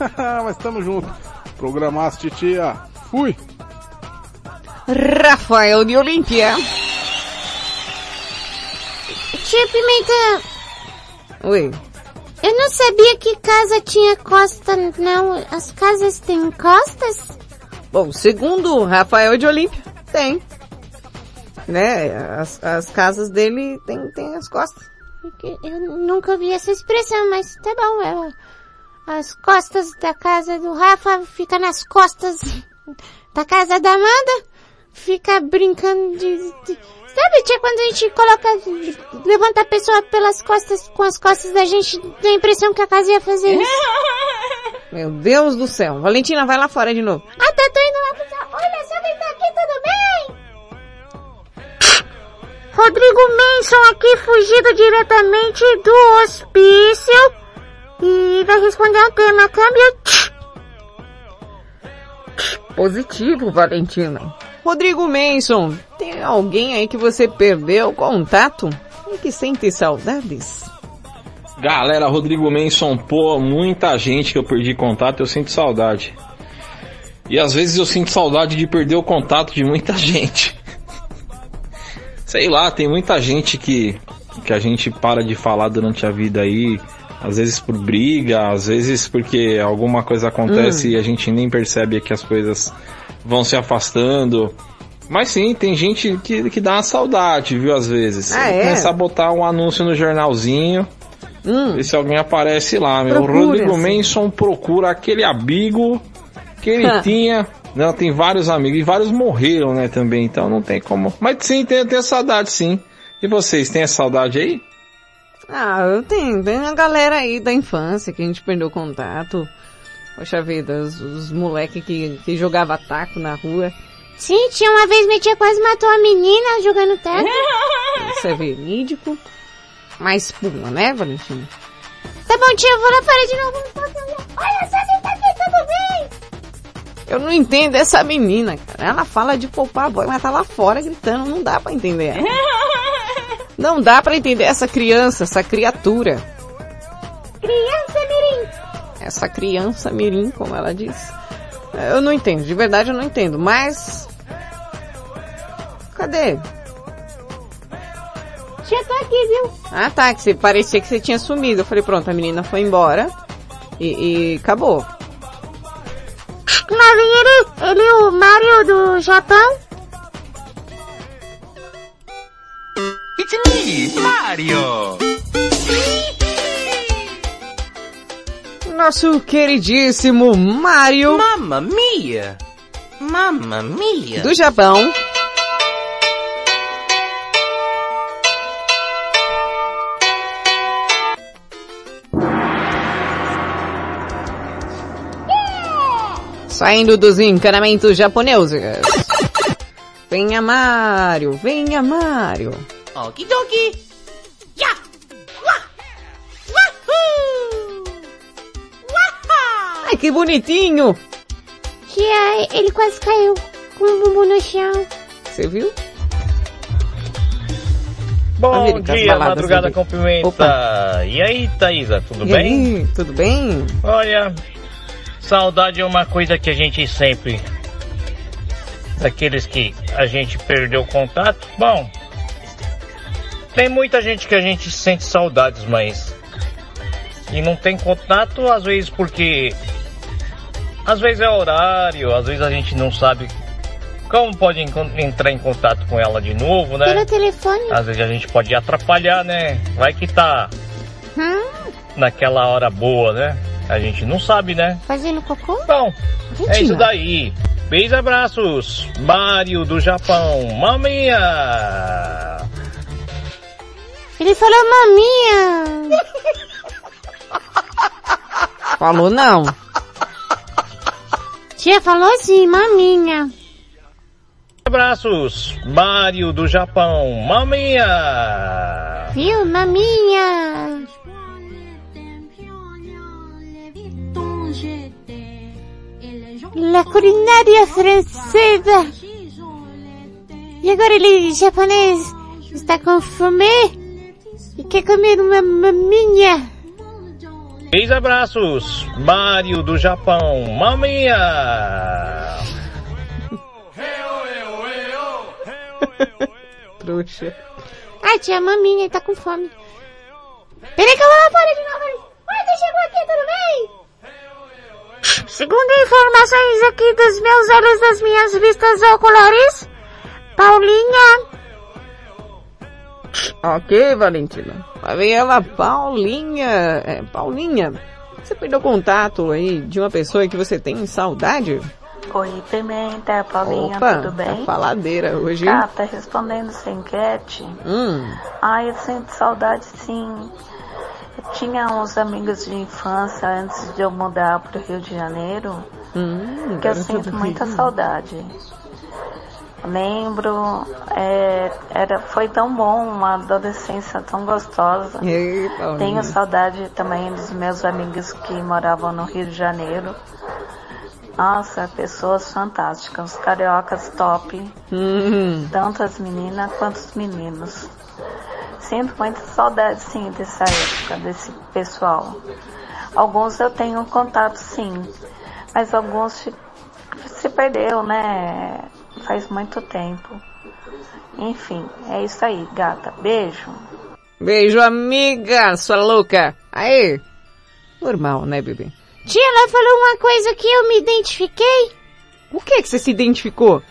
Speaker 39: (laughs) Mas tamo junto. Programaste, tia. Fui!
Speaker 2: Rafael de Olímpia.
Speaker 4: Tia Pimenta,
Speaker 2: Oi.
Speaker 4: eu não sabia que casa tinha costa, não. As casas têm costas?
Speaker 2: Bom, segundo Rafael de Olímpia, tem. Né? As, as casas dele tem, tem as costas.
Speaker 4: Porque Eu nunca vi essa expressão, mas tá bom. é, as costas da casa do Rafa fica nas costas da casa da Amanda. Fica brincando de... de- Sabe, tia, quando a gente coloca... Levanta a pessoa pelas costas, com as costas da gente, dá a impressão que a casa ia fazer isso. (laughs)
Speaker 2: Meu Deus do céu. Valentina, vai lá fora de novo.
Speaker 4: Ah, tá, tô indo lá pro... Olha só quem tá aqui, tudo bem? Rodrigo Manson aqui, fugido diretamente do hospício. E vai responder um tema, câmbio.
Speaker 2: Positivo, Valentina. Rodrigo Manson, tem alguém aí que você perdeu o contato e que sente saudades?
Speaker 42: Galera, Rodrigo Manson, pô, muita gente que eu perdi contato, eu sinto saudade. E às vezes eu sinto saudade de perder o contato de muita (laughs) gente. Sei lá, tem muita gente que, que a gente para de falar durante a vida aí, às vezes por briga, às vezes porque alguma coisa acontece
Speaker 43: Hum.
Speaker 42: e a gente nem percebe que as coisas vão se afastando. Mas sim, tem gente que, que dá uma saudade, viu, às vezes.
Speaker 2: Ah, é?
Speaker 42: Começar a botar um anúncio no jornalzinho, ver se alguém aparece lá, meu.
Speaker 2: Procura,
Speaker 42: Rodrigo
Speaker 2: assim.
Speaker 42: Manson procura aquele amigo que ele tinha. Não, tem vários amigos e vários morreram, né, também, então não tem como. Mas sim, tem, tem saudade sim. E vocês, têm saudade aí?
Speaker 2: Ah, eu tenho. Tem a galera aí da infância que a gente perdeu contato. Poxa vida, os, os moleques que, que jogava taco na rua.
Speaker 4: Sim, tinha uma vez minha tia quase matou a menina jogando taco. (laughs)
Speaker 2: Isso é verídico. Mas pula, né, Valentina?
Speaker 4: Tá bom, tia, eu vou lá fora de novo. Olha só quem tá aqui, tudo bem?
Speaker 2: Eu não entendo essa menina, cara. Ela fala de poupar a voz, mas tá lá fora gritando. Não dá pra entender ela. (laughs) Não dá pra entender essa criança, essa criatura.
Speaker 4: Criança mirim.
Speaker 2: Essa criança mirim, como ela diz. Eu não entendo, de verdade eu não entendo, mas... Cadê?
Speaker 4: Tia, tô aqui, viu?
Speaker 2: Ah tá, que você parecia que você tinha sumido. Eu falei, pronto, a menina foi embora e, e acabou.
Speaker 4: Lá vem ele, ele, o Mario do Japão.
Speaker 44: It's me, Mario!
Speaker 2: Nosso queridíssimo Mario
Speaker 35: Mamma mia! Mamma mia!
Speaker 2: do Japão. Saindo dos encanamentos japoneses. Venha Mario, venha Mario.
Speaker 35: Okidoki! Ya! Wah! Wahoo! Wahá!
Speaker 2: Ai que bonitinho.
Speaker 4: Tia, ele quase caiu com o bumbum no chão.
Speaker 2: Você viu?
Speaker 36: Bom
Speaker 2: América,
Speaker 36: dia,
Speaker 2: baladas
Speaker 36: madrugada com pimenta. E aí, Thaisa, tudo
Speaker 2: E
Speaker 36: bem?
Speaker 2: aí, tudo bem?
Speaker 36: Olha, saudade é uma coisa que a gente sempre. Daqueles que a gente perdeu contato. Bom, tem muita gente que a gente sente saudades, mas. E não tem contato, às vezes porque. Às vezes é horário, às vezes a gente não sabe como pode entrar em contato com ela de novo, né?
Speaker 4: Pelo telefone.
Speaker 36: Às vezes a gente pode atrapalhar, né? Vai que tá
Speaker 4: Hum,
Speaker 36: naquela hora boa, né? A gente não sabe, né?
Speaker 4: fazendo cocô?
Speaker 36: Bom, é isso daí. Beijos abraços, Mário do Japão, maminha.
Speaker 4: Ele falou maminha. (laughs)
Speaker 2: Falou não.
Speaker 4: Tia falou assim, maminha.
Speaker 36: Abraços, Mário do Japão, maminha.
Speaker 4: Viu, maminha? La culinária francesa. E agora ele, japonês, está com fome quer comer uma maminha.
Speaker 36: Beijos abraços, Mário do Japão, maminha.
Speaker 2: Trouxa.
Speaker 4: Ai, tia, maminha, tá com fome. Peraí que eu vou lá fora de novo. Oi, você chegou aqui, tudo bem? Segundo informações aqui dos meus olhos, das minhas vistas oculares, Paulinha,
Speaker 2: Ok, Valentina. Vai ver ela, Paulinha. É, Paulinha, você perdeu contato aí de uma pessoa que você tem saudade?
Speaker 38: Oi, Pimenta, Paulinha,
Speaker 2: Opa,
Speaker 38: tudo bem?
Speaker 2: tá faladeira hoje.
Speaker 38: Ah, tá respondendo essa enquete.
Speaker 2: Hum,
Speaker 38: Ai, eu sinto saudade sim. Eu tinha uns amigos de infância antes de eu mudar pro Rio de Janeiro,
Speaker 2: hum,
Speaker 38: que eu
Speaker 2: garota
Speaker 38: sinto muita saudade. Lembro, é, era, foi tão bom, uma adolescência tão gostosa. Tenho saudade também dos meus amigos que moravam no Rio de Janeiro. Nossa, pessoas fantásticas, cariocas top.
Speaker 2: Hum,
Speaker 38: Tanto as meninas quanto os meninos. Sinto muita saudade, sim, dessa época, desse pessoal. Alguns eu tenho contato, sim, mas alguns se, se perdeu, né? Faz muito tempo. Enfim, é isso aí, gata. Beijo.
Speaker 2: Beijo, amiga, sua louca. Aê. Normal, né, bebê?
Speaker 4: tia, ela falou uma coisa que eu me identifiquei.
Speaker 2: O que que você se identificou?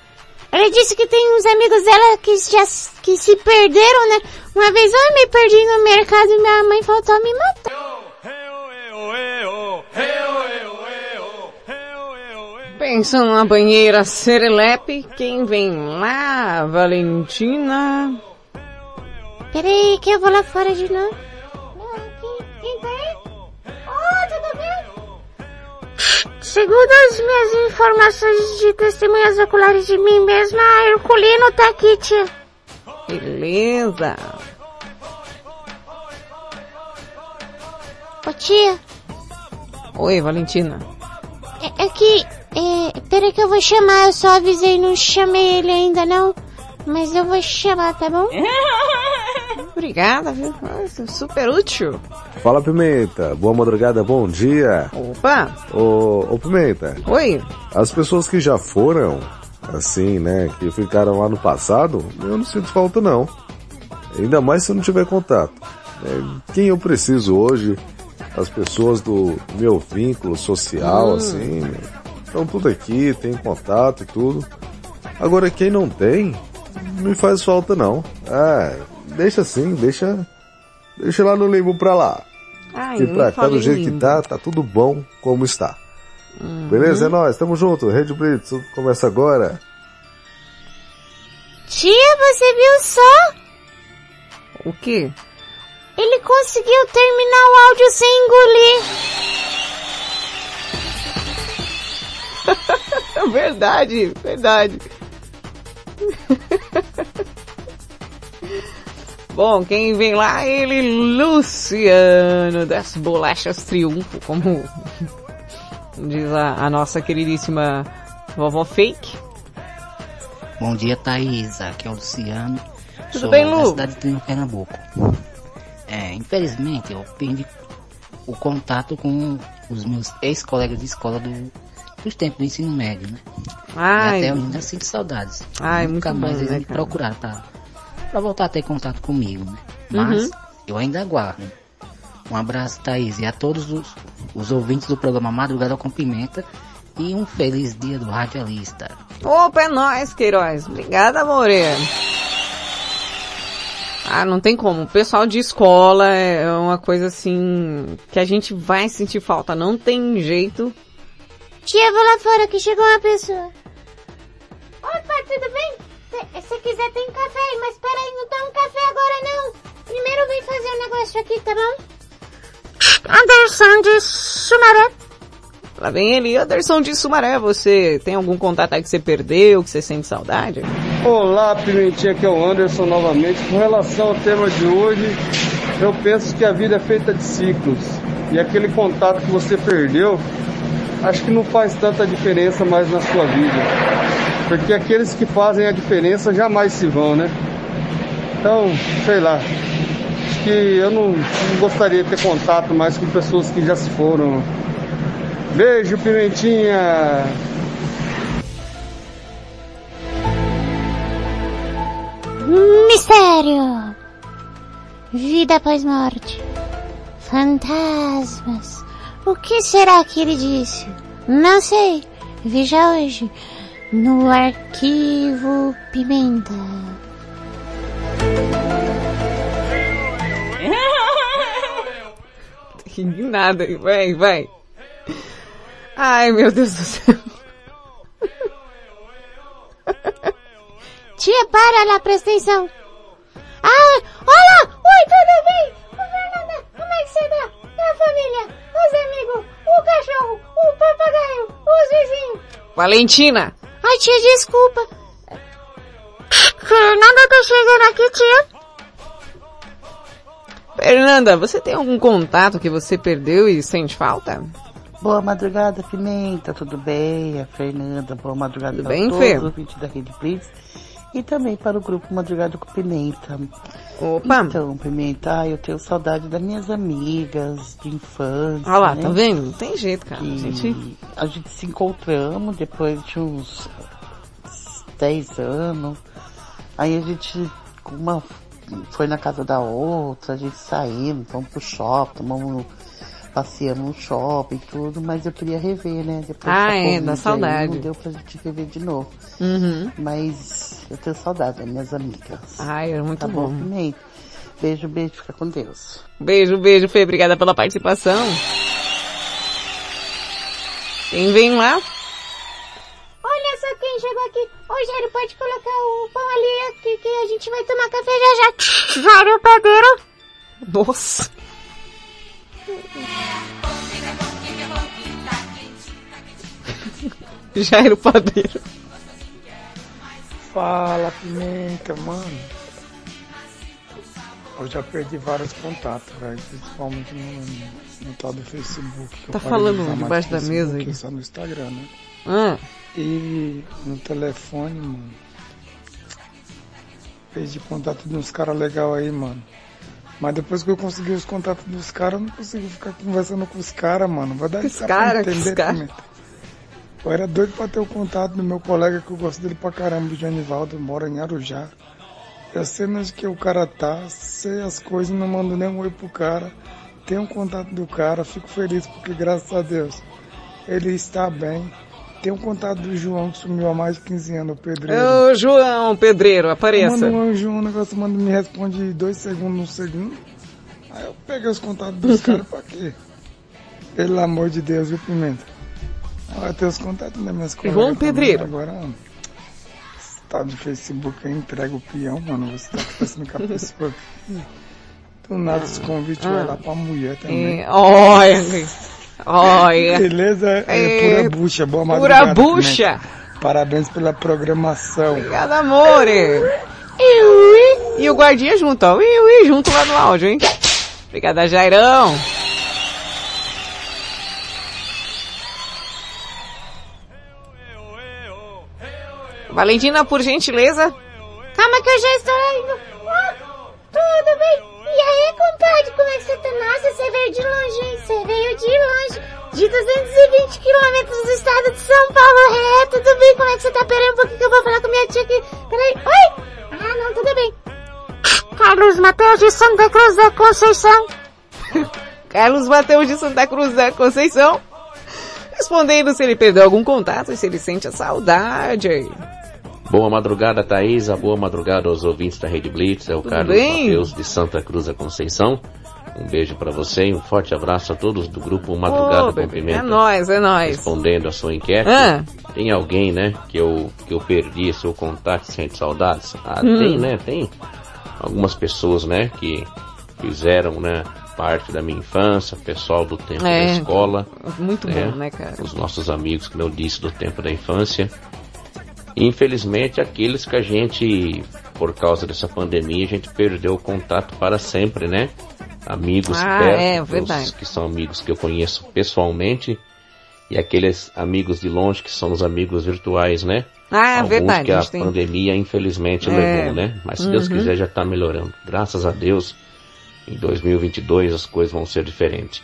Speaker 4: Ela disse que tem uns amigos dela que já que se perderam, né? Uma vez eu me perdi no mercado e minha mãe faltou me matar.
Speaker 2: Pensando na banheira serelepe, quem vem lá, Valentina?
Speaker 4: Peraí, que eu vou lá fora de novo. Quem, quem tá aí? Oh, tudo bem? Segundo as minhas informações de testemunhas oculares de mim mesma, a Herculino tá aqui, tia.
Speaker 2: Beleza.
Speaker 4: Ô tia,
Speaker 2: Oi, Valentina.
Speaker 4: é, é que... É, peraí que eu vou chamar, eu só avisei, não chamei ele ainda não. Mas eu vou chamar, tá bom? (laughs)
Speaker 2: Obrigada, viu? Nossa, super útil.
Speaker 45: Fala Pimenta, boa madrugada, bom dia.
Speaker 2: Opa.
Speaker 45: Ô, ô Pimenta.
Speaker 2: Oi.
Speaker 45: As pessoas que já foram, assim, né, que ficaram lá no passado, eu não sinto falta não. Ainda mais se eu não tiver contato. É, quem eu preciso hoje, as pessoas do meu vínculo social,
Speaker 2: Hum.
Speaker 45: assim, estão tudo aqui, tem contato e tudo. Agora quem não tem, não me faz falta não. Ah, deixa assim, deixa, deixa lá no limbo pra lá.
Speaker 2: Ai,
Speaker 45: que
Speaker 2: nem
Speaker 45: pra cá do jeito que tá, tá tudo bom como está.
Speaker 2: Uhum.
Speaker 45: Beleza? É nóis, tamo junto. Rede Blitz, tudo começa agora.
Speaker 4: Tia, você viu só?
Speaker 2: O quê?
Speaker 4: Ele conseguiu terminar o áudio sem engolir. (laughs)
Speaker 2: verdade, verdade. (laughs) Bom, quem vem lá é ele, Luciano, das bolachas triunfo, como diz a, a nossa queridíssima vovó fake.
Speaker 46: Bom dia, Thaís. Aqui é o Luciano.
Speaker 2: Tudo
Speaker 46: Sou
Speaker 2: bem,
Speaker 46: da
Speaker 2: Lu?
Speaker 46: cidade de Pernambuco. É, infelizmente, eu perdi o contato com os meus ex-colegas de escola do, dos tempos do ensino médio, né?
Speaker 2: Ai.
Speaker 46: E até eu ainda sinto saudades.
Speaker 2: Ai,
Speaker 46: Nunca
Speaker 2: muito
Speaker 46: mais
Speaker 2: bom,
Speaker 46: eles
Speaker 2: né,
Speaker 46: me procuraram pra, pra voltar a ter contato comigo, né? Mas
Speaker 2: Uhum.
Speaker 46: eu ainda aguardo. Um abraço, Thaís, e a todos os, os ouvintes do programa Madrugada com Pimenta. E um feliz dia do radialista.
Speaker 2: Opa, é nóis, Queiroz. Obrigada, Moreno. Ah, não tem como. O pessoal de escola é uma coisa assim que a gente vai sentir falta. Não tem jeito.
Speaker 4: Tia, vou lá fora que chegou uma pessoa. tudo bem? Se, se quiser tem café aí, mas peraí, não toma café agora não. Primeiro vem fazer um negócio aqui, tá bom? Anderson de Sumaré.
Speaker 2: Lá vem ele, Anderson de Sumaré. Você tem algum contato aí que você perdeu, que você sente saudade?
Speaker 47: Olá, Pimentinha, aqui é o Anderson novamente. Com relação ao tema de hoje, eu penso que a vida é feita de ciclos. E aquele contato que você perdeu, acho que não faz tanta diferença mais na sua vida. Porque aqueles que fazem a diferença jamais se vão, né? Então, sei lá. Acho que eu não, não gostaria de ter contato mais com pessoas que já se foram. Beijo, Pimentinha!
Speaker 4: Mistério. Vida após morte. Fantasmas. O que será que ele disse? Não sei. Veja hoje. No arquivo Pimenta.
Speaker 2: Nada, vai, vai. Ai, meu Deus do céu.
Speaker 4: Tia, para lá, presta atenção. Ah, olá! Oi, tudo bem? Como é que você tá? E a família? Os amigos? O cachorro? O papagaio? Os vizinhos?
Speaker 2: Valentina!
Speaker 4: Ai, tia, desculpa. Fernanda tá chegando aqui, tia.
Speaker 2: Fernanda, você tem algum contato que você perdeu e sente falta?
Speaker 48: Boa madrugada, Pimenta, tudo bem? A Fernanda, boa madrugada
Speaker 2: Tudo bem,
Speaker 48: todos
Speaker 2: Fê?
Speaker 48: os ouvintes da Rede Blitz e também para o grupo Madrugada com Pimenta.
Speaker 2: Opa!
Speaker 48: Então, Pimenta, eu tenho saudade das minhas amigas de infância.
Speaker 2: Olha lá,
Speaker 48: né?
Speaker 2: tá vendo? Não tem jeito, cara. A gente...
Speaker 48: a gente se encontramos depois de uns 10 anos. Aí a gente, uma foi na casa da outra, a gente saímos, fomos pro shopping, tomamos, passeamos no shopping e tudo, mas eu queria rever, né? Depois
Speaker 2: Ah, é, dá
Speaker 48: aí,
Speaker 2: saudade.
Speaker 48: Não deu pra gente rever de novo.
Speaker 2: Uhum.
Speaker 48: Mas eu tenho saudade das minhas amigas.
Speaker 2: Ai, é muito
Speaker 48: tá
Speaker 2: bom.
Speaker 48: Pimenta? Beijo, beijo, fica com Deus.
Speaker 2: Beijo, beijo, Fê. Obrigada pela participação. Quem vem lá?
Speaker 4: Olha só quem chegou aqui. Ô, Jairo, pode colocar o pão ali aqui que a gente vai tomar café já já. Jairo Padeiro.
Speaker 2: Nossa. Jairo Padeiro.
Speaker 43: Fala, Pimenta, mano. Eu já perdi vários contatos, velho. Principalmente no, no tal do Facebook.
Speaker 2: Tá
Speaker 43: de
Speaker 2: falando debaixo da mesa aí.
Speaker 43: Só no Instagram, né?
Speaker 2: Ah.
Speaker 43: E no telefone, mano. Perdi contato de uns caras legais aí, mano. Mas depois que eu consegui os contatos dos caras, eu não consigo ficar conversando com os caras, mano. Vai dar
Speaker 2: os
Speaker 43: pra
Speaker 2: cara, que
Speaker 43: entender,
Speaker 2: cara?
Speaker 43: Pimenta. Eu era doido pra ter o contato do meu colega que eu gosto dele pra caramba, o Janivaldo, mora em Arujá. Eu sei onde que o cara tá, sei as coisas, não mando nem um oi pro cara. Tenho o contato do cara, fico feliz porque graças a Deus ele está bem. Tenho o contato do João que sumiu há mais de 15 anos, o pedreiro.
Speaker 2: Ô, João Pedreiro, apareça.
Speaker 43: Manda um anjo, um negócio, manda me responde dois segundos, um segundo. Aí eu peguei os contatos dos (laughs) caras pra quê? Pelo amor de Deus, viu, Pimenta? Olha, tem os contatos das minhas colegas.
Speaker 2: João Pedreiro.
Speaker 43: Agora, esse tal de Facebook aí entrega o peão, mano. Você tá pensando que a pessoa. Do nada esse convite vai lá pra mulher também.
Speaker 2: É, olha, olha.
Speaker 43: Beleza? É,
Speaker 2: É,
Speaker 43: pura bucha, boa
Speaker 2: pura
Speaker 43: madrugada.
Speaker 2: bucha.
Speaker 43: Pimenta. Parabéns pela programação.
Speaker 2: Obrigada, amore. E o guardinha junto, ó. Ui, junto lá no áudio, hein? Obrigada, Jairão. Valentina, por gentileza.
Speaker 4: Calma que eu já estou indo. Ah, tudo bem? E aí, compadre, como é que você tá? Nossa, você veio de longe, hein? Você veio de longe. De 220 quilômetros do estado de São Paulo. É, tudo bem? Como é que você tá? Peraí um pouquinho que eu vou falar com minha tia aqui. Peraí. Oi! Ah, não, tudo bem. Carlos Mateus de Santa Cruz da Conceição. (laughs)
Speaker 2: Carlos Mateus de Santa Cruz da Conceição. Respondendo se ele perdeu algum contato e se ele sente a saudade.
Speaker 49: Boa madrugada, Thaisa. Boa madrugada aos ouvintes da Rede Blitz. É o
Speaker 2: Tudo
Speaker 49: Carlos
Speaker 2: bem?
Speaker 49: Mateus de Santa Cruz da Conceição. Um beijo para você e um forte abraço a todos do grupo Madrugada com
Speaker 2: bebê,
Speaker 49: Pimenta.
Speaker 2: é nóis, é nóis.
Speaker 49: Respondendo a sua enquete,
Speaker 2: Ah.
Speaker 49: tem alguém, né, que eu, que eu perdi seu contato e sente saudades? Ah,
Speaker 2: Hum.
Speaker 49: tem, né, tem algumas pessoas, né, que fizeram, né, parte da minha infância, pessoal do tempo
Speaker 2: É,
Speaker 49: da escola.
Speaker 2: muito bom, né, cara?
Speaker 49: Os nossos amigos, como eu disse, do tempo da infância. Infelizmente, aqueles que a gente, por causa dessa pandemia, a gente perdeu o contato para sempre, né? Amigos
Speaker 2: Ah,
Speaker 49: perto,
Speaker 2: é, verdade.
Speaker 49: que são amigos que eu conheço pessoalmente, e aqueles amigos de longe que são os amigos virtuais, né?
Speaker 2: Ah, é
Speaker 49: Alguns
Speaker 2: verdade,
Speaker 49: que
Speaker 2: a
Speaker 49: a
Speaker 2: tem-
Speaker 49: pandemia, infelizmente,
Speaker 2: É.
Speaker 49: levou, né? Mas se Deus
Speaker 2: Uhum.
Speaker 49: quiser, já está melhorando. Graças a Deus, em 2022 as coisas vão ser diferentes.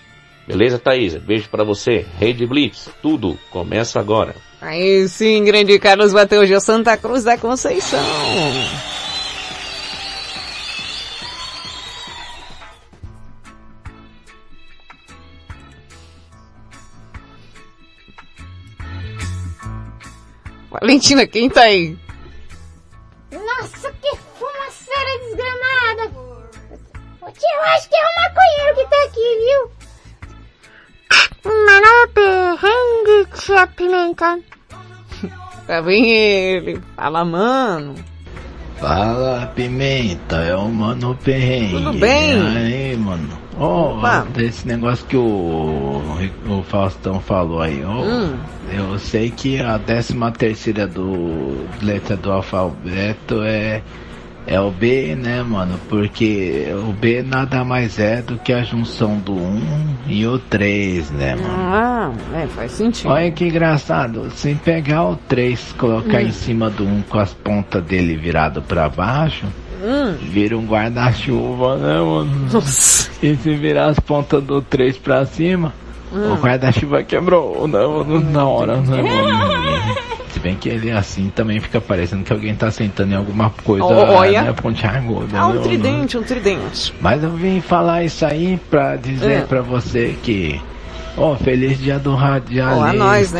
Speaker 49: Beleza, Thaís? Beijo para você. Rede Blitz, tudo começa agora.
Speaker 2: Aí sim, grande Carlos Mateus de Santa Cruz da Conceição. Valentina, quem tá aí?
Speaker 4: Nossa, que fumaceira desgramada! Eu acho que é o maconheiro que tá aqui, viu? Mano, perrengue, tia Pimenta. (laughs)
Speaker 2: Tá bem ele. Fala, mano.
Speaker 50: Fala, Pimenta, é o Mano Perrengue.
Speaker 2: Tudo bem?
Speaker 50: E aí, mano? Ó,
Speaker 2: Opa.
Speaker 50: desse negócio que o, o Faustão falou aí, ó.
Speaker 2: Hum.
Speaker 50: Eu sei que a décima terceira do letra do alfabeto é é o B, né, mano? Porque o B nada mais é do que a junção do 1 e o 3, né, mano?
Speaker 2: Ah, é, faz sentido.
Speaker 50: Olha que engraçado, se pegar o 3, colocar
Speaker 2: Hum.
Speaker 50: em cima do 1 com as pontas dele virado pra baixo,
Speaker 2: Hum.
Speaker 50: vira um guarda-chuva, né, mano? E se virar as pontas do 3 pra cima,
Speaker 2: Hum.
Speaker 50: o guarda-chuva quebrou, né, mano? Na hora, né, mano? (laughs) Se bem que ele assim também fica parecendo que alguém tá sentando em alguma coisa,
Speaker 2: Olha.
Speaker 50: né, pontiaguda,
Speaker 2: Ah,
Speaker 50: né,
Speaker 2: um
Speaker 50: mano?
Speaker 2: tridente, um tridente.
Speaker 50: Mas eu vim falar isso aí pra dizer
Speaker 2: É.
Speaker 50: pra você que. Ó, feliz dia do radialista
Speaker 2: Ó, a nós, né,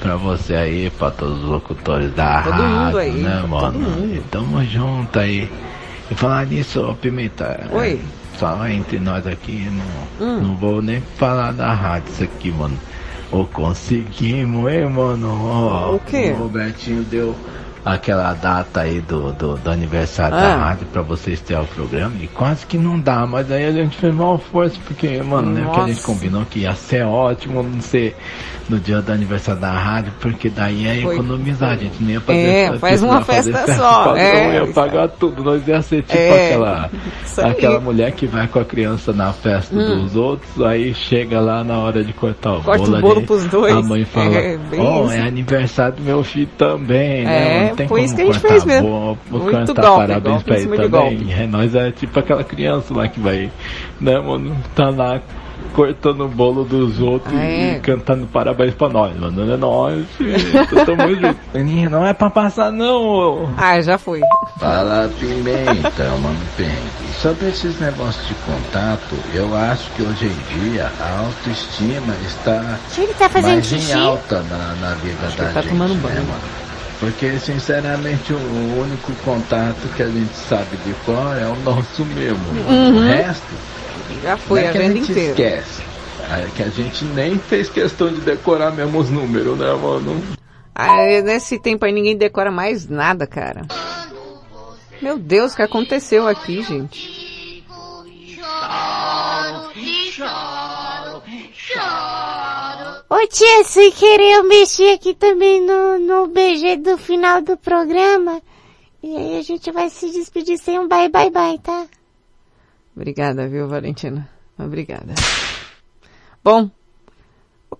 Speaker 50: pra você aí, pra todos os locutores da
Speaker 2: Todo
Speaker 50: rádio,
Speaker 2: mundo aí,
Speaker 50: né, mano?
Speaker 2: mundo.
Speaker 50: Tamo junto aí. E falar nisso, ó, Pimenta.
Speaker 2: Oi.
Speaker 50: é, Só entre nós aqui, não,
Speaker 2: Hum.
Speaker 50: não vou nem falar da rádio isso aqui, mano. Ô, conseguimos, hein, mano? Ó,
Speaker 2: O quê?
Speaker 50: O Robertinho deu aquela data aí do, do, do aniversário
Speaker 2: Ah.
Speaker 50: da rádio pra vocês terem o programa e quase que não dá, mas aí a gente fez mal força porque, mano, né, que a gente combinou que ia ser ótimo não ser no dia do aniversário da rádio, porque daí ia
Speaker 2: Foi.
Speaker 50: economizar, a gente não ia fazer
Speaker 2: É, faz uma festa
Speaker 50: festa
Speaker 2: só, (laughs) é,
Speaker 50: ia pagar tudo, nós ia ser tipo
Speaker 2: É,
Speaker 50: aquela aquela mulher que vai com a criança na festa
Speaker 2: Hum.
Speaker 50: dos outros, aí chega lá na hora de cortar o
Speaker 2: Corta
Speaker 50: bolo,
Speaker 2: o bolo
Speaker 50: ali,
Speaker 2: pros dois.
Speaker 50: a mãe fala,
Speaker 2: É,
Speaker 50: ó,
Speaker 2: isso.
Speaker 50: é aniversário do meu filho também, né?
Speaker 2: É,
Speaker 50: tem
Speaker 2: foi isso que a gente fez mesmo.
Speaker 50: bolo, vou
Speaker 2: Muito
Speaker 50: cantar
Speaker 2: golpe,
Speaker 50: parabéns
Speaker 2: golpe
Speaker 50: pra ele também.
Speaker 2: golpe.
Speaker 50: É, nós é tipo aquela criança lá que vai, né, mano, tá lá cortando o bolo dos outros
Speaker 2: É.
Speaker 50: e cantando parabéns pra nós, mano. É nós, tamo junto. (laughs) Não é pra passar não, ô.
Speaker 2: Ah, já foi.
Speaker 50: Fala pimenta, mano Perrengue. Sobre esses negócios de contato, eu acho que hoje em dia a autoestima está
Speaker 4: Acho ele tá fazendo
Speaker 50: mais
Speaker 4: xixi.
Speaker 50: em alta na, na vida da
Speaker 2: ele tá
Speaker 50: gente,
Speaker 2: tomando
Speaker 50: né,
Speaker 2: banho.
Speaker 50: mano? Porque, sinceramente, o, único contato que a gente sabe de cor é o nosso mesmo.
Speaker 2: Uhum.
Speaker 50: O resto,
Speaker 2: Já foi
Speaker 50: é
Speaker 2: a
Speaker 50: que a gente
Speaker 2: inteira.
Speaker 50: esquece. É que a gente nem fez questão de decorar mesmo os números, né, mano?
Speaker 2: Ah, nesse tempo aí ninguém decora mais nada, cara. Meu Deus, o que aconteceu aqui, gente?
Speaker 4: Ô tia, sem querer eu mexi aqui também no, no BG do final do programa. E aí a gente vai se despedir sem um bye bye bye, tá?
Speaker 2: Obrigada, viu, Valentina? Obrigada. Bom,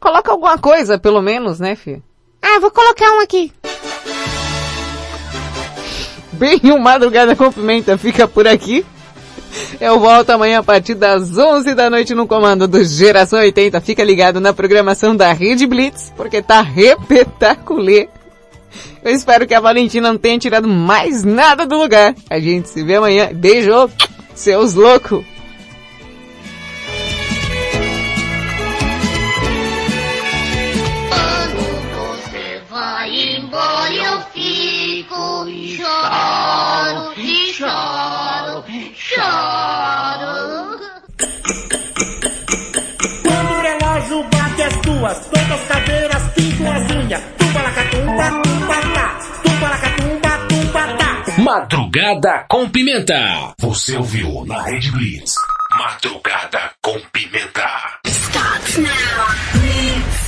Speaker 2: coloca alguma coisa, pelo menos, né, filho?
Speaker 4: Ah, vou colocar um aqui.
Speaker 2: Bem, o Madrugada com Pimenta fica por aqui. Eu volto amanhã a partir das 11 da noite no comando do Geração 80. Fica ligado na programação da Rede Blitz, porque tá repetaculê. Eu espero que a Valentina não tenha tirado mais nada do lugar. A gente se vê amanhã. Beijo, seus loucos!
Speaker 7: Choro, e choro, choro. Quando o relógio
Speaker 51: bate as duas, todas as cadeiras pintam as unhas. Tumba la catumba, tumba tá. Tumba la catumba, tumba tá.
Speaker 11: Madrugada com pimenta. Você ouviu na Rede Blitz. Madrugada com pimenta.
Speaker 52: Starts now. Blitz.